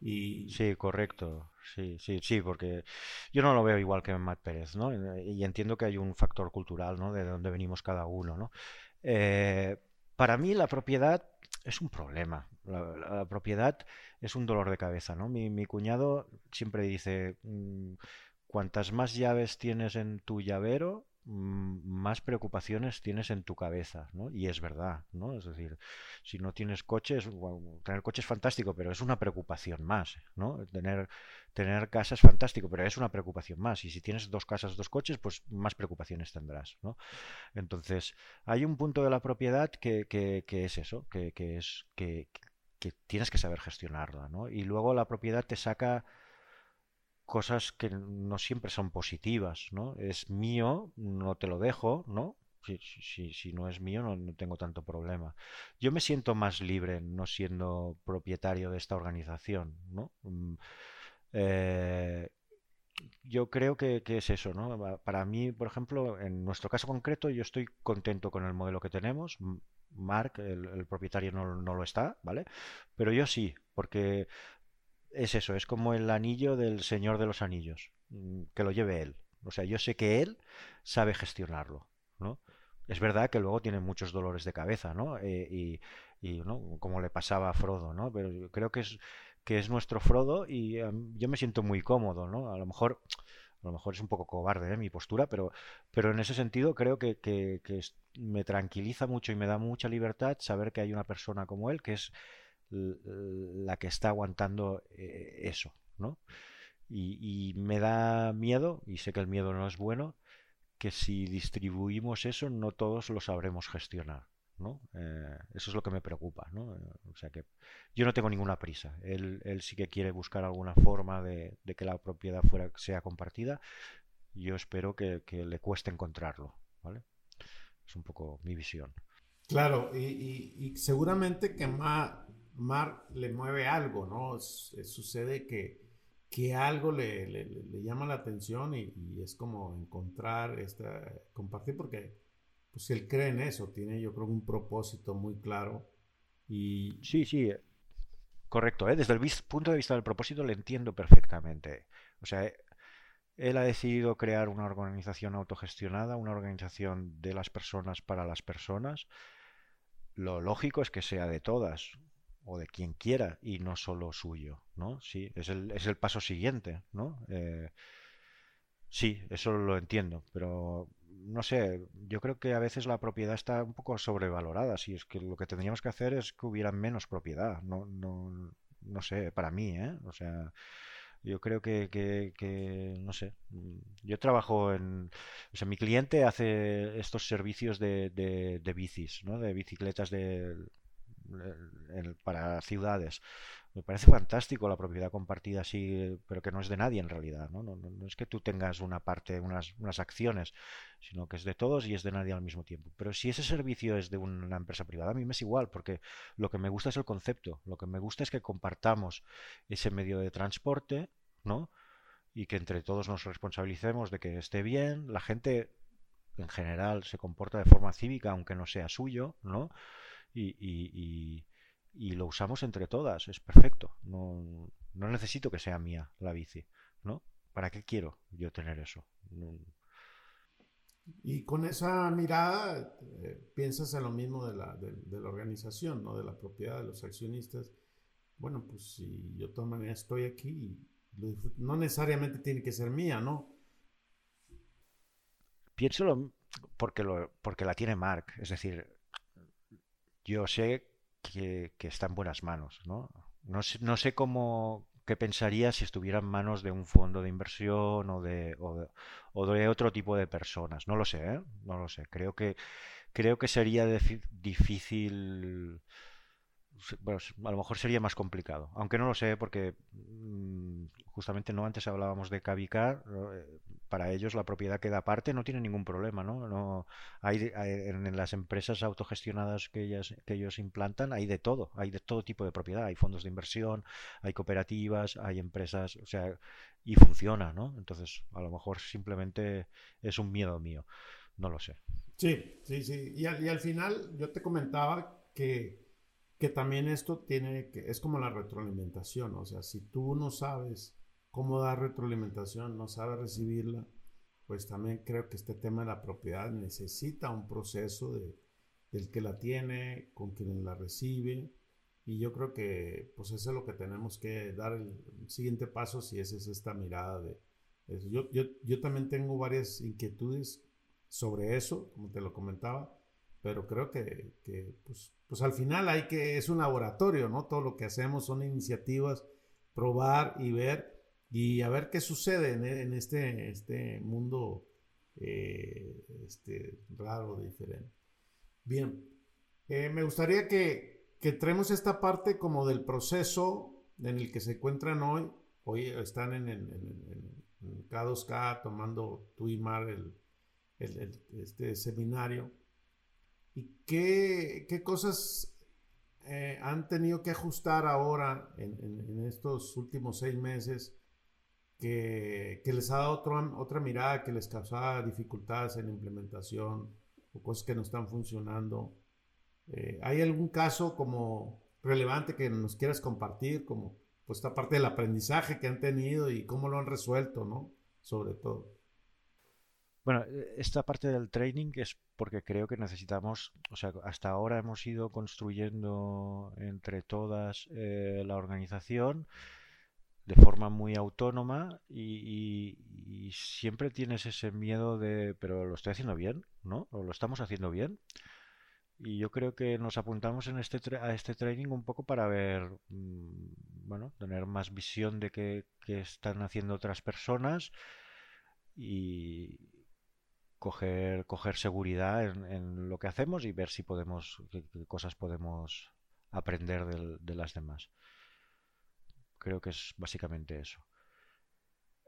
Sí, correcto. Sí, sí, sí, porque yo no lo veo igual que Matt Pérez, ¿no? Y entiendo que hay un factor cultural, ¿no? De dónde venimos cada uno, ¿no? Eh, para mí la propiedad es un problema. La, propiedad es un dolor de cabeza, ¿no? Mi, mi cuñado siempre dice, mm, cuantas más llaves tienes en tu llavero, más preocupaciones tienes en tu cabeza, ¿no? Y es verdad, ¿no? Es decir, si no tienes coches, tener coche es fantástico, pero es una preocupación más, ¿no? Tener, tener casa es fantástico, pero es una preocupación más. Y si tienes dos casas, dos coches, pues más preocupaciones tendrás, ¿no? Entonces, hay un punto de la propiedad que, que, que es eso, que, que es que tienes que saber gestionarla, ¿no? Y luego la propiedad te saca cosas que no siempre son positivas, ¿no? Es mío, no te lo dejo, ¿no? Si, si, no es mío, no, tengo tanto problema. Yo me siento más libre no siendo propietario de esta organización, ¿no? Mm, eh, yo creo que, es eso, ¿no? Para mí, por ejemplo, en nuestro caso concreto, yo estoy contento con el modelo que tenemos. Mark, el, el propietario, no, no, lo está, ¿vale? Pero yo sí, porque es eso, es como el anillo del Señor de los Anillos, mm, que lo lleve él. O sea, yo sé que él sabe gestionarlo, ¿no? Es verdad que luego tiene muchos dolores de cabeza, ¿no? Eh, y, ¿no? Como le pasaba a Frodo, ¿no? Pero yo creo que es, que es nuestro Frodo y yo me siento muy cómodo, ¿no? A lo mejor, a lo mejor es un poco cobarde ¿eh? mi postura, pero, pero en ese sentido creo que, que me tranquiliza mucho y me da mucha libertad saber que hay una persona como él que es la que está aguantando eh, eso, ¿no? Y, me da miedo, y sé que el miedo no es bueno, que si distribuimos eso no todos lo sabremos gestionar. ¿no? Eh, eso es lo que me preocupa, ¿no? O sea que yo no tengo ninguna prisa. Él, él sí que quiere buscar alguna forma de, que la propiedad fuera, sea compartida. Yo espero que, le cueste encontrarlo, ¿vale? Es un poco mi visión. Claro, y, seguramente que Mar, Mar, le mueve algo, ¿no? sucede que, que algo le, llama la atención y, es como encontrar, esta, compartir, porque pues él cree en eso, tiene yo creo un propósito muy claro. Y... Sí, sí, correcto, ¿eh? desde el punto de vista del propósito le entiendo perfectamente. O sea, él ha decidido crear una organización autogestionada, una organización de las personas para las personas. Lo lógico es que sea de todas o de quien quiera y no solo suyo, ¿no? Sí, es el, es el paso siguiente, ¿no? Eh, sí, eso lo entiendo, pero no sé, yo creo que a veces la propiedad está un poco sobrevalorada. Si es que lo que tendríamos que hacer es que hubiera menos propiedad. No, no, no sé, para mí, ¿eh? O sea, yo creo que, que, no sé, yo trabajo en, o sea, mi cliente hace estos servicios de, de, de bicis, ¿no? De bicicletas de, para ciudades. Me parece fantástico la propiedad compartida así, pero que no es de nadie en realidad. No, no, no es que tú tengas una parte, unas, unas acciones, sino que es de todos y es de nadie al mismo tiempo. Pero si ese servicio es de una empresa privada, a mí me es igual, porque lo que me gusta es el concepto. Lo que me gusta es que compartamos ese medio de transporte, ¿no? Y que entre todos nos responsabilicemos de que esté bien. La gente en general se comporta de forma cívica, aunque no sea suyo, ¿no? Y, y, lo usamos entre todas, es perfecto. No, no, necesito que sea mía la bici, ¿no? ¿Para qué quiero yo tener eso? Y con esa mirada eh, piensas en lo mismo de la, de, la, organización, ¿no? De la propiedad de los accionistas. Bueno, pues si yo de todas maneras estoy aquí, no necesariamente tiene que ser mía, ¿no? Pienso porque, lo, porque la tiene Mark, es decir, yo sé que, está en buenas manos, ¿no? No sé, no sé cómo, qué pensaría si estuviera en manos de un fondo de inversión o de, o de, otro tipo de personas. No lo sé, ¿eh? No lo sé. Creo que, creo que sería difícil bueno, a lo mejor sería más complicado, aunque no lo sé porque mm, justamente no antes hablábamos de Cavicar, eh, para ellos la propiedad queda aparte, no tiene ningún problema, ¿no? no hay, en, las empresas autogestionadas que ellas que ellos implantan hay de todo, hay de todo tipo de propiedad, hay fondos de inversión, hay cooperativas, hay empresas, o sea, y funciona, ¿no? Entonces, a lo mejor simplemente es un miedo mío, no lo sé. Sí, sí, sí, y al, y al final yo te comentaba que que también esto tiene que, es como la retroalimentación, o sea, si tú no sabes cómo dar retroalimentación, no sabes recibirla, pues también creo que este tema de la propiedad necesita un proceso de, del que la tiene, con quien la recibe, y yo creo que pues eso es lo que tenemos que dar el, siguiente paso si esa es esta mirada de... Yo, yo, yo también tengo varias inquietudes sobre eso, como te lo comentaba, pero creo que, pues, pues, al final hay que, es un laboratorio, ¿no? Todo lo que hacemos son iniciativas, probar y ver, y a ver qué sucede en, este, este mundo eh, este, raro, diferente. Bien, eh, me gustaría que, que traemos esta parte como del proceso en el que se encuentran hoy. Hoy están en, en, K2K tomando tú y Mar el, este seminario. ¿Y qué, cosas eh, han tenido que ajustar ahora en, estos últimos seis meses que, les ha dado otra mirada, que les causaba dificultades en implementación o cosas que no están funcionando? Eh, ¿Hay algún caso como relevante que nos quieras compartir, como pues esta parte del aprendizaje que han tenido y cómo lo han resuelto, ¿no? Sobre todo. Bueno, e, esta parte del training es porque creo que necesitamos, o sea, hasta ahora hemos ido construyendo entre todas eh, la organización de forma muy autónoma y, siempre tienes ese miedo de, pero lo estoy haciendo bien, ¿no? ¿O lo estamos haciendo bien? y yo creo que nos apuntamos en este a este training un poco para ver, mm, bueno, tener más visión de qué, están haciendo otras personas y coger, coger seguridad en, lo que hacemos y ver si podemos, qué, cosas podemos aprender de, las demás. Creo que es básicamente eso.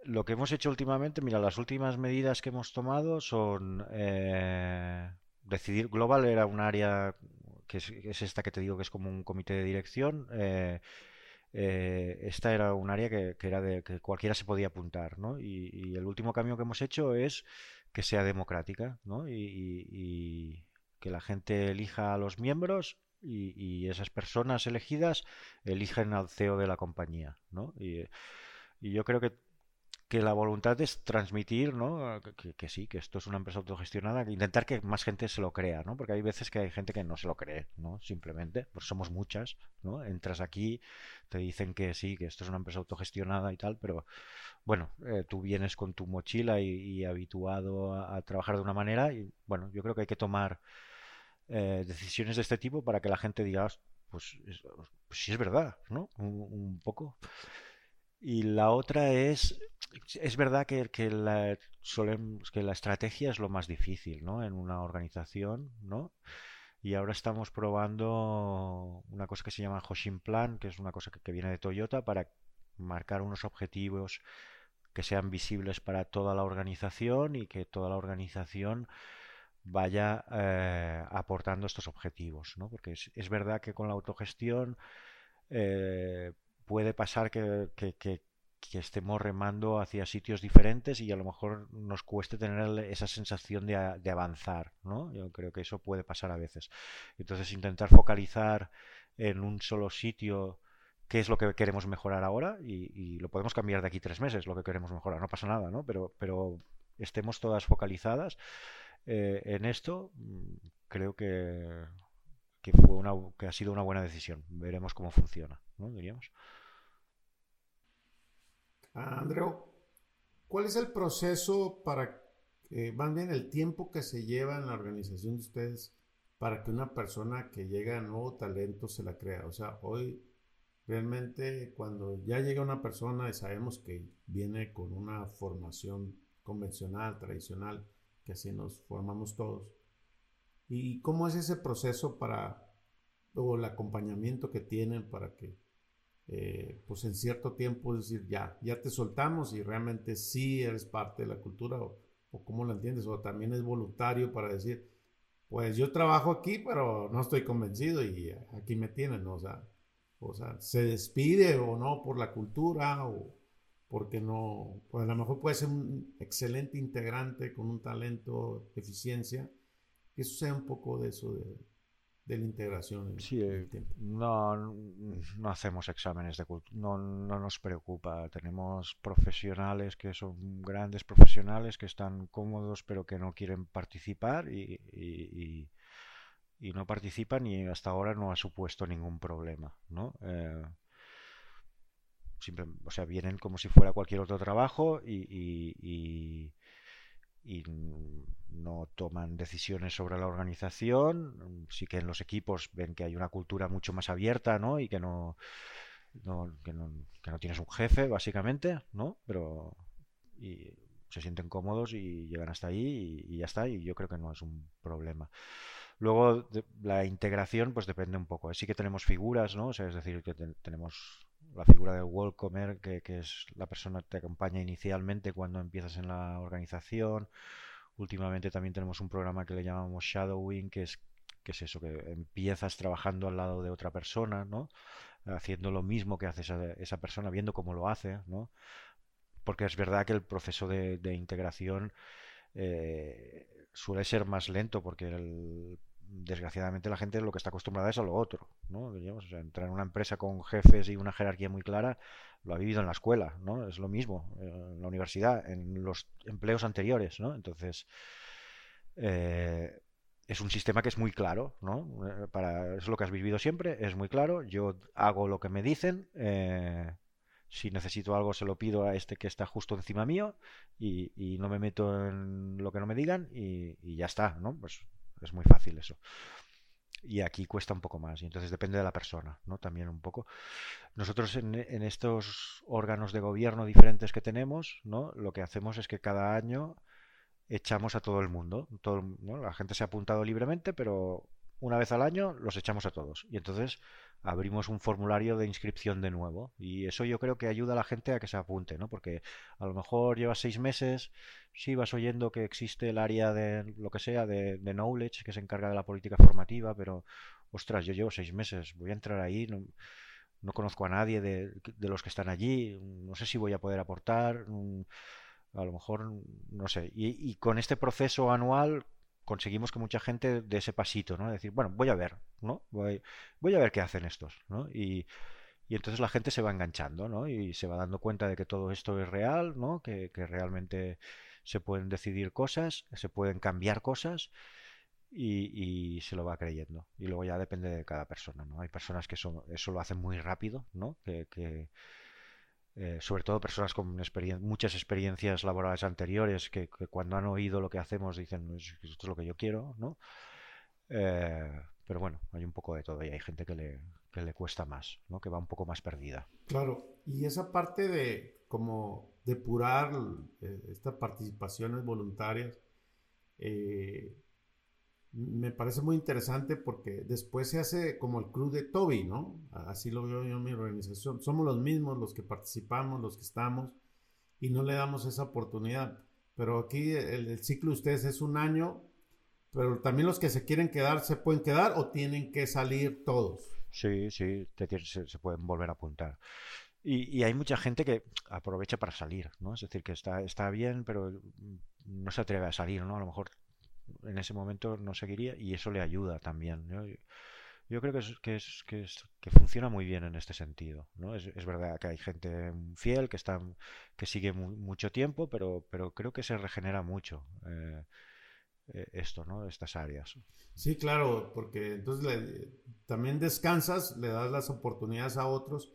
Lo que hemos hecho últimamente, mira, las últimas medidas que hemos tomado son eh, decidir, Global era un área que es, esta que te digo que es como un comité de dirección. Eh, eh, esta era un área que, era de que cualquiera se podía apuntar, ¿no? Y, el último cambio que hemos hecho es que sea democrática, ¿no? Y, que la gente elija a los miembros y, esas personas elegidas eligen al CEO de la compañía, ¿no? y yo creo que que la voluntad es transmitir, ¿no? Que, sí, que esto es una empresa autogestionada, intentar que más gente se lo crea, ¿no? Porque hay veces que hay gente que no se lo cree, ¿no? Simplemente, pues somos muchas, ¿no? Entras aquí, te dicen que sí, que esto es una empresa autogestionada y tal, pero bueno, eh, tú vienes con tu mochila y, habituado a, trabajar de una manera y bueno, yo creo que hay que tomar eh, decisiones de este tipo para que la gente diga, pues, pues sí es verdad, ¿no? un poco. Y la otra es, es verdad que, que, la, que la estrategia es lo más difícil, ¿no? En una organización, ¿no? Y ahora estamos probando una cosa que se llama Hoshin Plan, que es una cosa que, viene de Toyota para marcar unos objetivos que sean visibles para toda la organización y que toda la organización vaya eh, aportando estos objetivos, ¿no? Porque es, es, verdad que con la autogestión eh, puede pasar que, estemos remando hacia sitios diferentes y a lo mejor nos cueste tener esa sensación de, avanzar, ¿no? Yo creo que eso puede pasar a veces. Entonces intentar focalizar en un solo sitio qué es lo que queremos mejorar ahora y, lo podemos cambiar de aquí tres meses, lo que queremos mejorar, no pasa nada, ¿no? Pero, pero estemos todas focalizadas eh, en esto, creo que, que, fue una, que ha sido una buena decisión. Veremos cómo funciona, ¿no? Diríamos. Andreu, ¿cuál es el proceso para, eh, van bien el tiempo que se lleva en la organización de ustedes para que una persona que llega a nuevo talento se la crea? O sea, hoy realmente cuando ya llega una persona y sabemos que viene con una formación convencional, tradicional, que así nos formamos todos. ¿Y cómo es ese proceso para, o el acompañamiento que tienen para que eh, pues en cierto tiempo decir, ya, ya te soltamos y realmente sí eres parte de la cultura o, o cómo lo entiendes, o también es voluntario para decir, pues yo trabajo aquí, pero no estoy convencido y aquí me tienen, o sea, o sea, se despide o no por la cultura o porque no, pues a lo mejor puede ser un excelente integrante con un talento, eficiencia, que sucede un poco de eso de la integración. sí, eh, no, no hacemos exámenes de cultura, no, no, nos preocupa. Tenemos profesionales que son grandes profesionales que están cómodos pero que no quieren participar y, y, no participan y hasta ahora no ha supuesto ningún problema, ¿no? Eh, o sea, vienen como si fuera cualquier otro trabajo y, y no toman decisiones sobre la organización. Sí que en los equipos ven que hay una cultura mucho más abierta, ¿no? Y que no, que no, tienes un jefe, básicamente, ¿no? Pero y se sienten cómodos y llegan hasta ahí y, ya está. Y yo creo que no es un problema. Luego, la integración, pues depende un poco. Sí que tenemos figuras, ¿no? O sea, es decir, que tenemos la figura del welcomer, que, que es la persona que te acompaña inicialmente cuando empiezas en la organización. Últimamente también tenemos un programa que le llamamos Shadowing, que es, que es eso, que empiezas trabajando al lado de otra persona, ¿no? Haciendo lo mismo que hace esa, esa persona, viendo cómo lo hace, ¿no? Porque es verdad que el proceso de, integración eh, suele ser más lento porque el desgraciadamente la gente lo que está acostumbrada es a lo otro, ¿no? entrar en una empresa con jefes y una jerarquía muy clara lo ha vivido en la escuela, ¿no? Es lo mismo eh, en la universidad, en los empleos anteriores, ¿no? Entonces eh, es un sistema que es muy claro, ¿no? Eh, para es lo que has vivido siempre, es muy claro. Yo hago lo que me dicen. si necesito algo se lo pido a este que está justo encima mío y, no me meto en lo que no me digan y, y ya está, ¿no? Pues es muy fácil eso. y aquí cuesta un poco más. Y entonces depende de la persona, ¿no? También un poco. Nosotros en, estos órganos de gobierno diferentes que tenemos, ¿no? Lo que hacemos es que cada año echamos a todo el mundo. Todo, La gente se ha apuntado libremente, pero una vez al año los echamos a todos. Y entonces abrimos un formulario de inscripción de nuevo. Y eso yo creo que ayuda a la gente a que se apunte, ¿no? Porque a lo mejor llevas seis meses, sí vas oyendo que existe el área de lo que sea, de, knowledge, que se encarga de la política formativa, pero ostras, yo llevo seis meses, voy a entrar ahí, no, conozco a nadie de, los que están allí, no sé si voy a poder aportar. Mm, a lo mejor, no sé. y con este proceso anual conseguimos que mucha gente dé ese pasito, ¿no? Decir, bueno, voy a ver, ¿no? Voy, voy a ver qué hacen estos, ¿no? Y, y, entonces la gente se va enganchando, ¿no? Y se va dando cuenta de que todo esto es real, ¿no? Que, realmente se pueden decidir cosas, se pueden cambiar cosas y, y, se lo va creyendo. Y luego ya depende de cada persona, ¿no? Hay personas que eso, eso lo hacen muy rápido, ¿no? Que eh, sobre todo personas con muchas experiencias laborales anteriores que, cuando han oído lo que hacemos dicen esto es lo que yo quiero, ¿no? Eh, pero bueno, hay un poco de todo y hay gente que le, que le cuesta más, ¿no? Que va un poco más perdida. Claro, y esa parte de como depurar eh, estas participaciones voluntarias, eh, me parece muy interesante porque después se hace como el club de Toby, ¿no? Así lo veo yo en mi organización. Somos los mismos los que participamos, los que estamos, y no le damos esa oportunidad. Pero aquí el, ciclo de ustedes es un año, pero también los que se quieren quedar, ¿se pueden quedar o tienen que salir todos? Sí, sí, se, pueden volver a apuntar. Y, y, hay mucha gente que aprovecha para salir, ¿no? Es decir, que está, está bien, pero no se atreve a salir, ¿no? A lo mejor en ese momento no seguiría y eso le ayuda también. Yo creo que, es, que, es, que, funciona muy bien en este sentido. ¿no? Es, es, verdad que hay gente fiel que, está, que sigue mucho tiempo, pero, pero creo que se regenera mucho eh, eh, esto, ¿no? estas áreas. Sí, claro, porque entonces también descansas, le das las oportunidades a otros.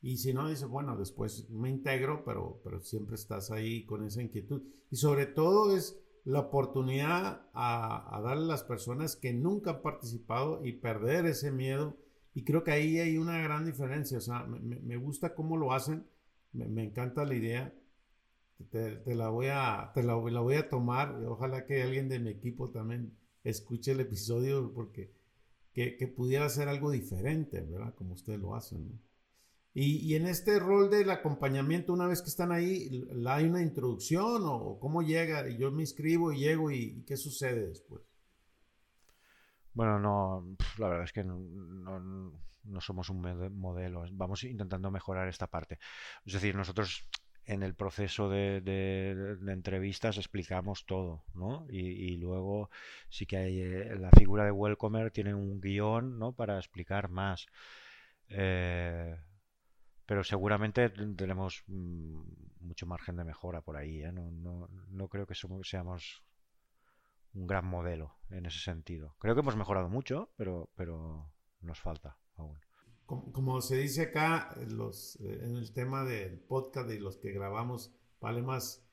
Y si no, dices, bueno, después me integro, pero, pero siempre estás ahí con esa inquietud. Y sobre todo es la oportunidad a, darle a las personas que nunca han participado y perder ese miedo. Y creo que ahí hay una gran diferencia. O sea, me, gusta cómo lo hacen, me, encanta la idea. Te, la voy a, te la, voy a tomar. Ojalá que alguien de mi equipo también escuche el episodio porque que, que pudiera ser algo diferente, ¿verdad? Como ustedes lo hacen. ¿no? Y, en este rol del acompañamiento, una vez que están ahí, ¿hay una introducción o cómo llega? Y yo me inscribo y llego y, ¿qué sucede después? Bueno, no, la verdad es que no, somos un modelo, vamos intentando mejorar esta parte. Es decir, nosotros en el proceso de, entrevistas explicamos todo, ¿no? Y, luego sí que hay, eh, la figura de Welcomer tiene un guion, ¿no? Para explicar más. Eh, pero seguramente tenemos mm, mucho margen de mejora por ahí. ¿eh? No, no, no, creo que seamos un gran modelo en ese sentido. Creo que hemos mejorado mucho, pero, pero nos falta aún. Como, se dice acá, los, eh, en el tema del podcast y los que grabamos, vale más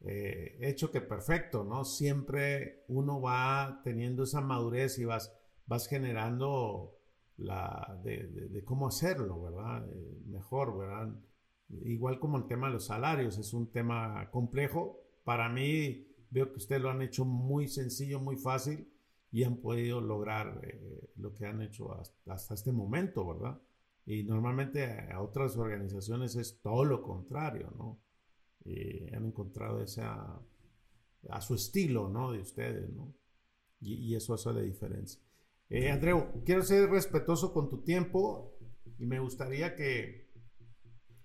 eh, hecho que perfecto, ¿no? Siempre uno va teniendo esa madurez y vas, vas generando la, de, cómo hacerlo, ¿verdad? Eh, mejor, ¿verdad? Igual como el tema de los salarios, es un tema complejo. Para mí, veo que ustedes lo han hecho muy sencillo, muy fácil y han podido lograr eh, lo que han hecho hasta, este momento, ¿verdad? Y normalmente a otras organizaciones es todo lo contrario, ¿no? Han encontrado esa, a su estilo, ¿no? De ustedes, ¿no? Y, y eso hace la diferencia. Eh, Andreu, quiero ser respetuoso con tu tiempo y me gustaría que...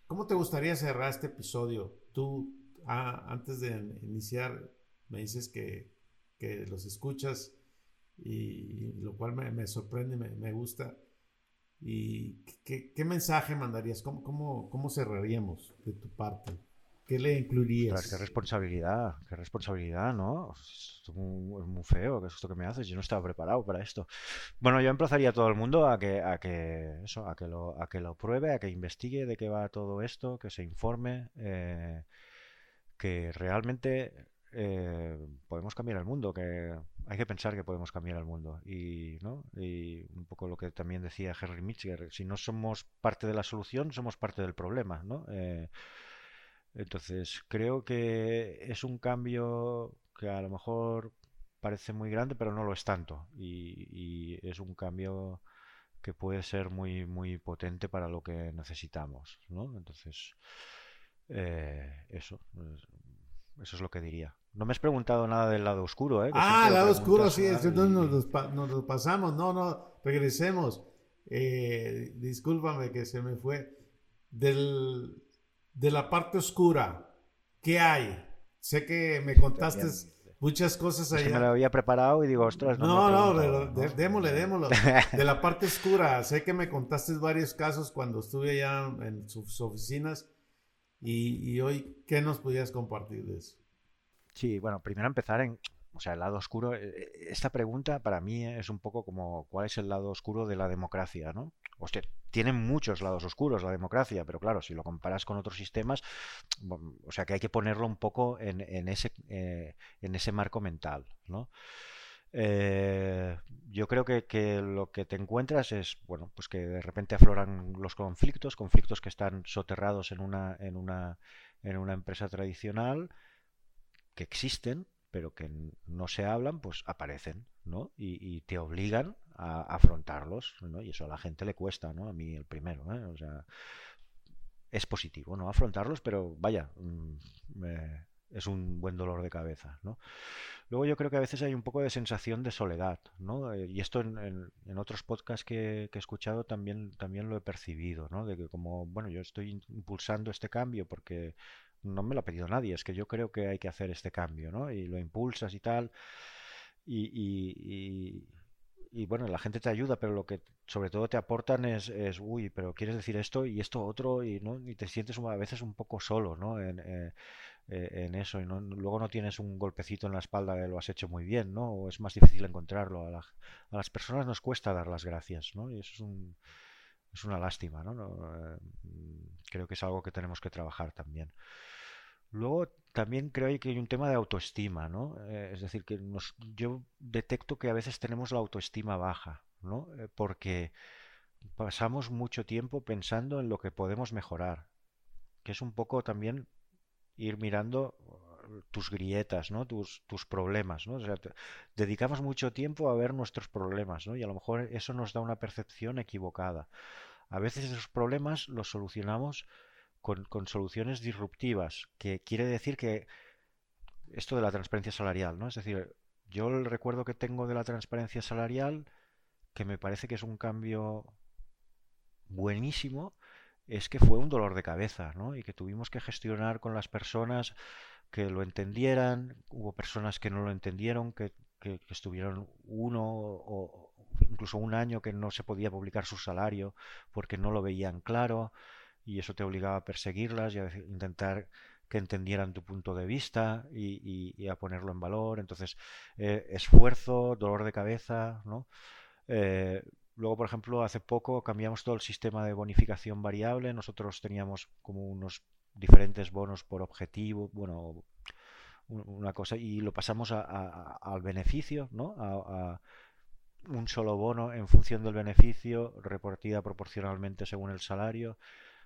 ¿Cómo te gustaría cerrar este episodio? Tú, ah, antes de iniciar, me dices que, los escuchas y, lo cual me, sorprende, me, me, gusta. ¿Y qué, mensaje mandarías? ¿Cómo, cómo, cómo cerraríamos de tu parte? ¿Qué le incluirías? qué responsabilidad, qué responsabilidad, ¿no? Es muy, feo, ¿qué es esto que me haces? Yo no estaba preparado para esto. Bueno, yo emplazaría a todo el mundo a que, a que, eso, a que lo, a que lo pruebe, a que investigue de qué va todo esto, que se informe, eh, que realmente eh, podemos cambiar el mundo, que hay que pensar que podemos cambiar el mundo. Y, ¿no? y un poco lo que también decía Henry Mitchell, si no somos parte de la solución, somos parte del problema. ¿no? Eh, entonces, creo que es un cambio que a lo mejor parece muy grande, pero no lo es tanto. Y, es un cambio que puede ser muy, muy potente para lo que necesitamos. ¿no? Entonces, eh, eso, eso es lo que diría. No me has preguntado nada del lado oscuro, ¿eh? ah, el lado oscuro, sí, entonces nos, lo pasamos. No, no, regresemos. Eh, discúlpame que se me fue. Del, de la parte oscura, ¿qué hay? Sé que me contaste muchas cosas allá. Es que me lo había preparado y digo, ostras, no. No, no, pero démosle, démosle. De la parte oscura, sé que me contaste varios casos cuando estuve allá en sus oficinas. Y, y hoy, ¿qué nos podías compartir de eso? Sí, bueno, primero empezar en, o sea, el lado oscuro. Eh, eh, esta pregunta para mí es un poco como cuál es el lado oscuro de la democracia, ¿no? Hostia, tiene muchos lados oscuros la democracia, pero claro, si lo comparas con otros sistemas, o sea que hay que ponerlo un poco en, ese, eh, en ese marco mental, ¿no? yo creo que, que, lo que te encuentras es, bueno, pues que de repente afloran los conflictos, conflictos que están soterrados en una, en una, en una empresa tradicional, que existen, pero que no se hablan, pues aparecen, ¿no? Y, te obligan a, afrontarlos, ¿no? Y eso a la gente le cuesta, ¿no? A mí el primero, ¿eh? O sea, es positivo, ¿no? Afrontarlos, pero vaya, mm, es un buen dolor de cabeza, ¿no? Luego yo creo que a veces hay un poco de sensación de soledad, ¿no? Eh, y esto en, otros podcasts que, que, he escuchado también, también lo he percibido, ¿no? De que como, bueno, yo estoy impulsando este cambio porque no me lo ha pedido nadie, es que yo creo que hay que hacer este cambio, ¿no? Y lo impulsas y tal. Y, y, bueno, la gente te ayuda, pero lo que sobre todo te aportan es, es uy, pero quieres decir esto y esto otro, y, ¿no? y te sientes a veces un poco solo, ¿no? En, eh, eh, en eso, y no, luego no tienes un golpecito en la espalda de lo has hecho muy bien, ¿no? O es más difícil encontrarlo. A, a las personas nos cuesta dar las gracias, ¿no? Y eso es un es una lástima, ¿no? Eh, creo que es algo que tenemos que trabajar también. Luego también creo que hay un tema de autoestima, ¿no? Eh, es decir, que nos, yo detecto que a veces tenemos la autoestima baja, ¿no? Eh, porque pasamos mucho tiempo pensando en lo que podemos mejorar, que es un poco también ir mirando tus grietas, ¿no? Tus, tus problemas, ¿no? O sea, dedicamos mucho tiempo a ver nuestros problemas, ¿no? Y a lo mejor eso nos da una percepción equivocada. A veces esos problemas los solucionamos con, con soluciones disruptivas, que quiere decir que esto de la transparencia salarial, ¿no? Es decir, yo el recuerdo que tengo de la transparencia salarial, que me parece que es un cambio buenísimo, es que fue un dolor de cabeza, ¿no? Y que tuvimos que gestionar con las personas que lo entendieran, hubo personas que no lo entendieron, que, estuvieron uno o incluso un año que no se podía publicar su salario porque no lo veían claro y eso te obligaba a perseguirlas y a intentar que entendieran tu punto de vista y, a ponerlo en valor. Entonces, eh, esfuerzo, dolor de cabeza, ¿no? Eh, luego, por ejemplo, hace poco cambiamos todo el sistema de bonificación variable. Nosotros teníamos como unos diferentes bonos por objetivo, bueno, una cosa, y lo pasamos al beneficio, ¿no? A, un solo bono en función del beneficio, repartida proporcionalmente según el salario.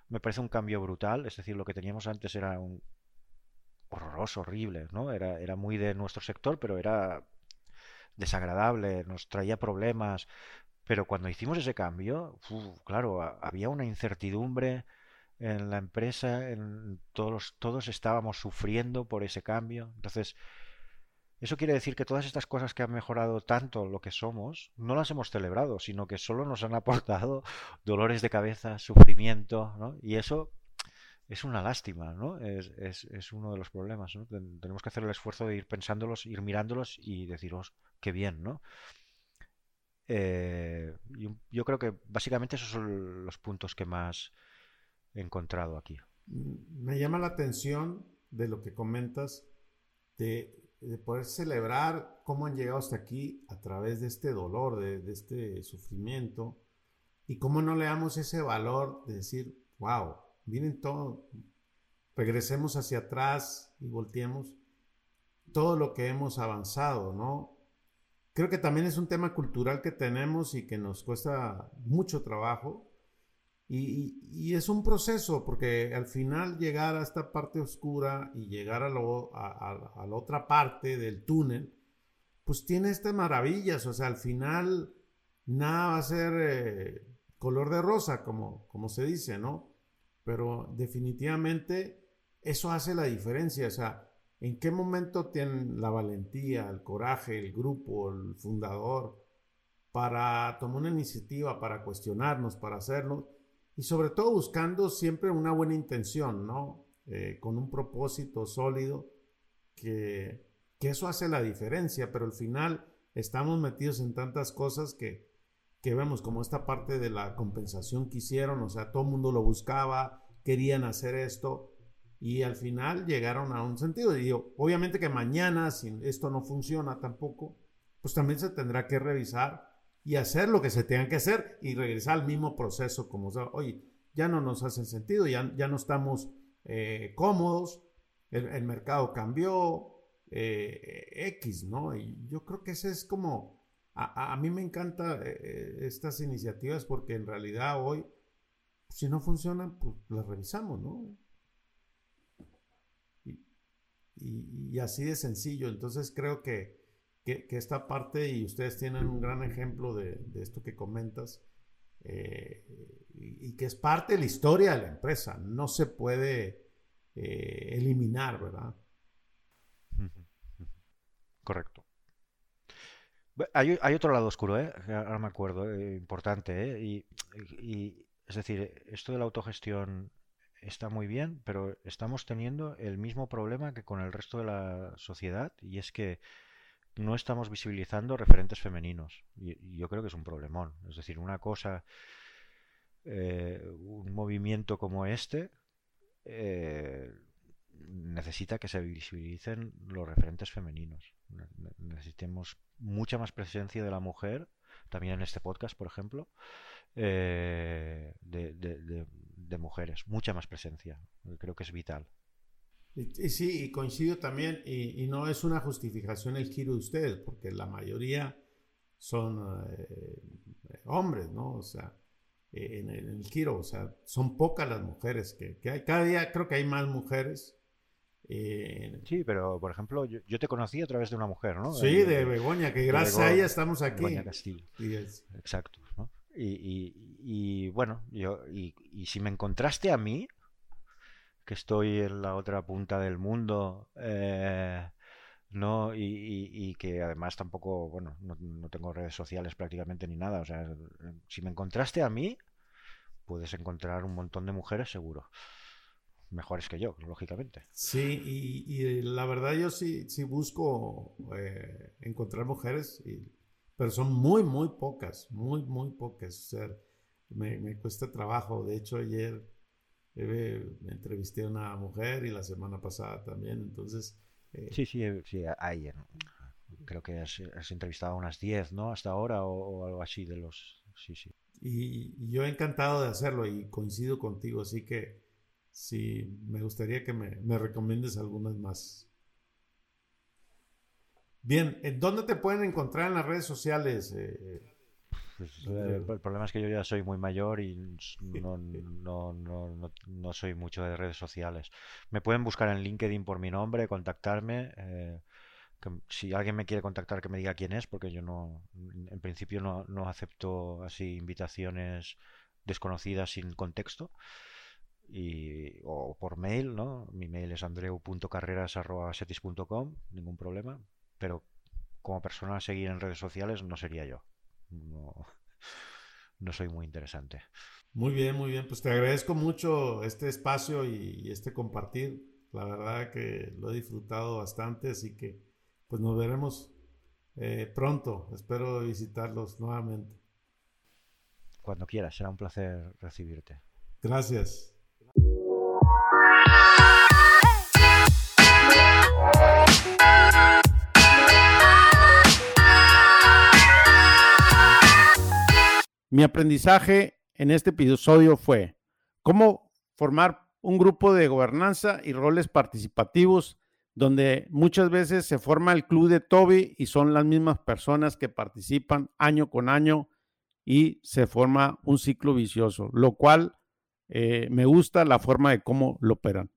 Me parece un cambio brutal, es decir, lo que teníamos antes era un horroroso, horrible, ¿no? Era, era muy de nuestro sector, pero era desagradable, nos traía problemas. Pero cuando hicimos ese cambio, claro, había una incertidumbre en la empresa, en todos, todos estábamos sufriendo por ese cambio. Entonces, eso quiere decir que todas estas cosas que han mejorado tanto lo que somos, no las hemos celebrado, sino que solo nos han aportado dolores de cabeza, sufrimiento, ¿no? Y eso es una lástima, ¿no? Es, uno de los problemas. Tenemos que hacer el esfuerzo de ir pensándolos, ir mirándolos y deciros qué bien, ¿no? Eh, yo, creo que básicamente esos son los puntos que más he encontrado aquí. Me llama la atención de lo que comentas de, poder celebrar cómo han llegado hasta aquí a través de este dolor, de, este sufrimiento, y cómo no le damos ese valor de decir, wow, miren todo, regresemos hacia atrás y volteemos. todo lo que hemos avanzado, ¿no? Creo que también es un tema cultural que tenemos y que nos cuesta mucho trabajo. Y, es un proceso, porque al final llegar a esta parte oscura y llegar a, a, la otra parte del túnel, pues tiene estas maravillas. O sea, al final nada va a ser eh, color de rosa, como, como se dice, ¿no? Pero definitivamente eso hace la diferencia. O sea, ¿en qué momento tienen la valentía, el coraje, el grupo, el fundador para tomar una iniciativa, para cuestionarnos, para hacerlo? Y sobre todo buscando siempre una buena intención, ¿no? Eh, con un propósito sólido, que, que eso hace la diferencia, pero al final estamos metidos en tantas cosas que, que vemos como esta parte de la compensación que hicieron, o sea, todo el mundo lo buscaba, querían hacer esto y al final llegaron a un sentido. Y digo, obviamente que mañana, si esto no funciona tampoco, pues también se tendrá que revisar y hacer lo que se tenga que hacer y regresar al mismo proceso como, oye, ya no nos hace sentido, ya, ya no estamos eh, cómodos, el, mercado cambió, eh, X, ¿no? Y yo creo que ese es como a, mí me encantan eh, estas iniciativas porque en realidad hoy, si no funcionan, pues las revisamos, ¿no? Y, así de sencillo. Entonces creo que, esta parte, y ustedes tienen un gran ejemplo de, esto que comentas, eh, y, que es parte de la historia de la empresa, no se puede eliminar, ¿verdad? Correcto. Hay, otro lado oscuro, ¿eh? ahora me acuerdo, eh, importante. ¿eh? Y, es decir, esto de la autogestión está muy bien, pero estamos teniendo el mismo problema que con el resto de la sociedad y es que no estamos visibilizando referentes femeninos. Y, yo creo que es un problemón. Es decir, una cosa, eh, un movimiento como este, eh, necesita que se visibilicen los referentes femeninos. Necesitemos mucha más presencia de la mujer, también en este podcast, por ejemplo, eh, de, mujeres, mucha más presencia. Creo que es vital. Y, sí, y coincido también, y, no es una justificación el giro de ustedes, porque la mayoría son eh, hombres, ¿no? O sea, en el, giro, o sea, son pocas las mujeres que, que, hay. Cada día creo que hay más mujeres eh, sí, pero por ejemplo, yo, te conocí a través de una mujer, ¿no? Sí, de, Begoña, que gracias a ella estamos aquí. Begoña Castillo. Exacto. Y, bueno, yo, y, si me encontraste a mí, que estoy en la otra punta del mundo, eh, ¿no? Y, que además tampoco, bueno, no, no, tengo redes sociales prácticamente ni nada. O sea, si me encontraste a mí, puedes encontrar un montón de mujeres seguro mejores que yo, lógicamente. Sí, y, la verdad yo sí, sí busco eh, encontrar mujeres, pero son muy, muy pocas, muy, muy pocas. O sea, me, cuesta trabajo. De hecho, ayer eh, entrevisté a una mujer y la semana pasada también, entonces... Eh, sí, sí, sí, hay. Creo que has, entrevistado a unas 10, ¿no? Hasta ahora o, algo así de los... Sí, sí. Y, y yo he encantado de hacerlo y coincido contigo, así que Sí, me gustaría que me, me recomiendes algunas más. Bien, ¿en dónde te pueden encontrar en las redes sociales? Eh, pues, el problema es que yo ya soy muy mayor y no, no, no, no, soy mucho de redes sociales. Me pueden buscar en LinkedIn por mi nombre, contactarme. Eh, si alguien me quiere contactar, que me diga quién es, porque yo no, en principio no, no acepto así invitaciones desconocidas sin contexto y, o por mail, ¿no? Mi mail es andreu.carreras.setis.com, ningún problema, pero como persona a seguir en redes sociales no sería yo. No, no soy muy interesante. Muy bien, muy bien. Pues te agradezco mucho este espacio y, este compartir. La verdad que lo he disfrutado bastante, así que pues nos veremos eh, pronto. Espero visitarlos nuevamente. Cuando quieras, será un placer recibirte. Gracias. Mi aprendizaje en este episodio fue cómo formar un grupo de gobernanza y roles participativos donde muchas veces se forma el club de Toby y son las mismas personas que participan año con año y se forma un ciclo vicioso, lo cual eh, me gusta la forma de cómo lo operan.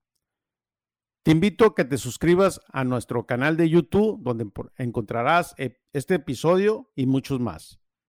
Te invito a que te suscribas a nuestro canal de YouTube, donde encontrarás eh, este episodio y muchos más.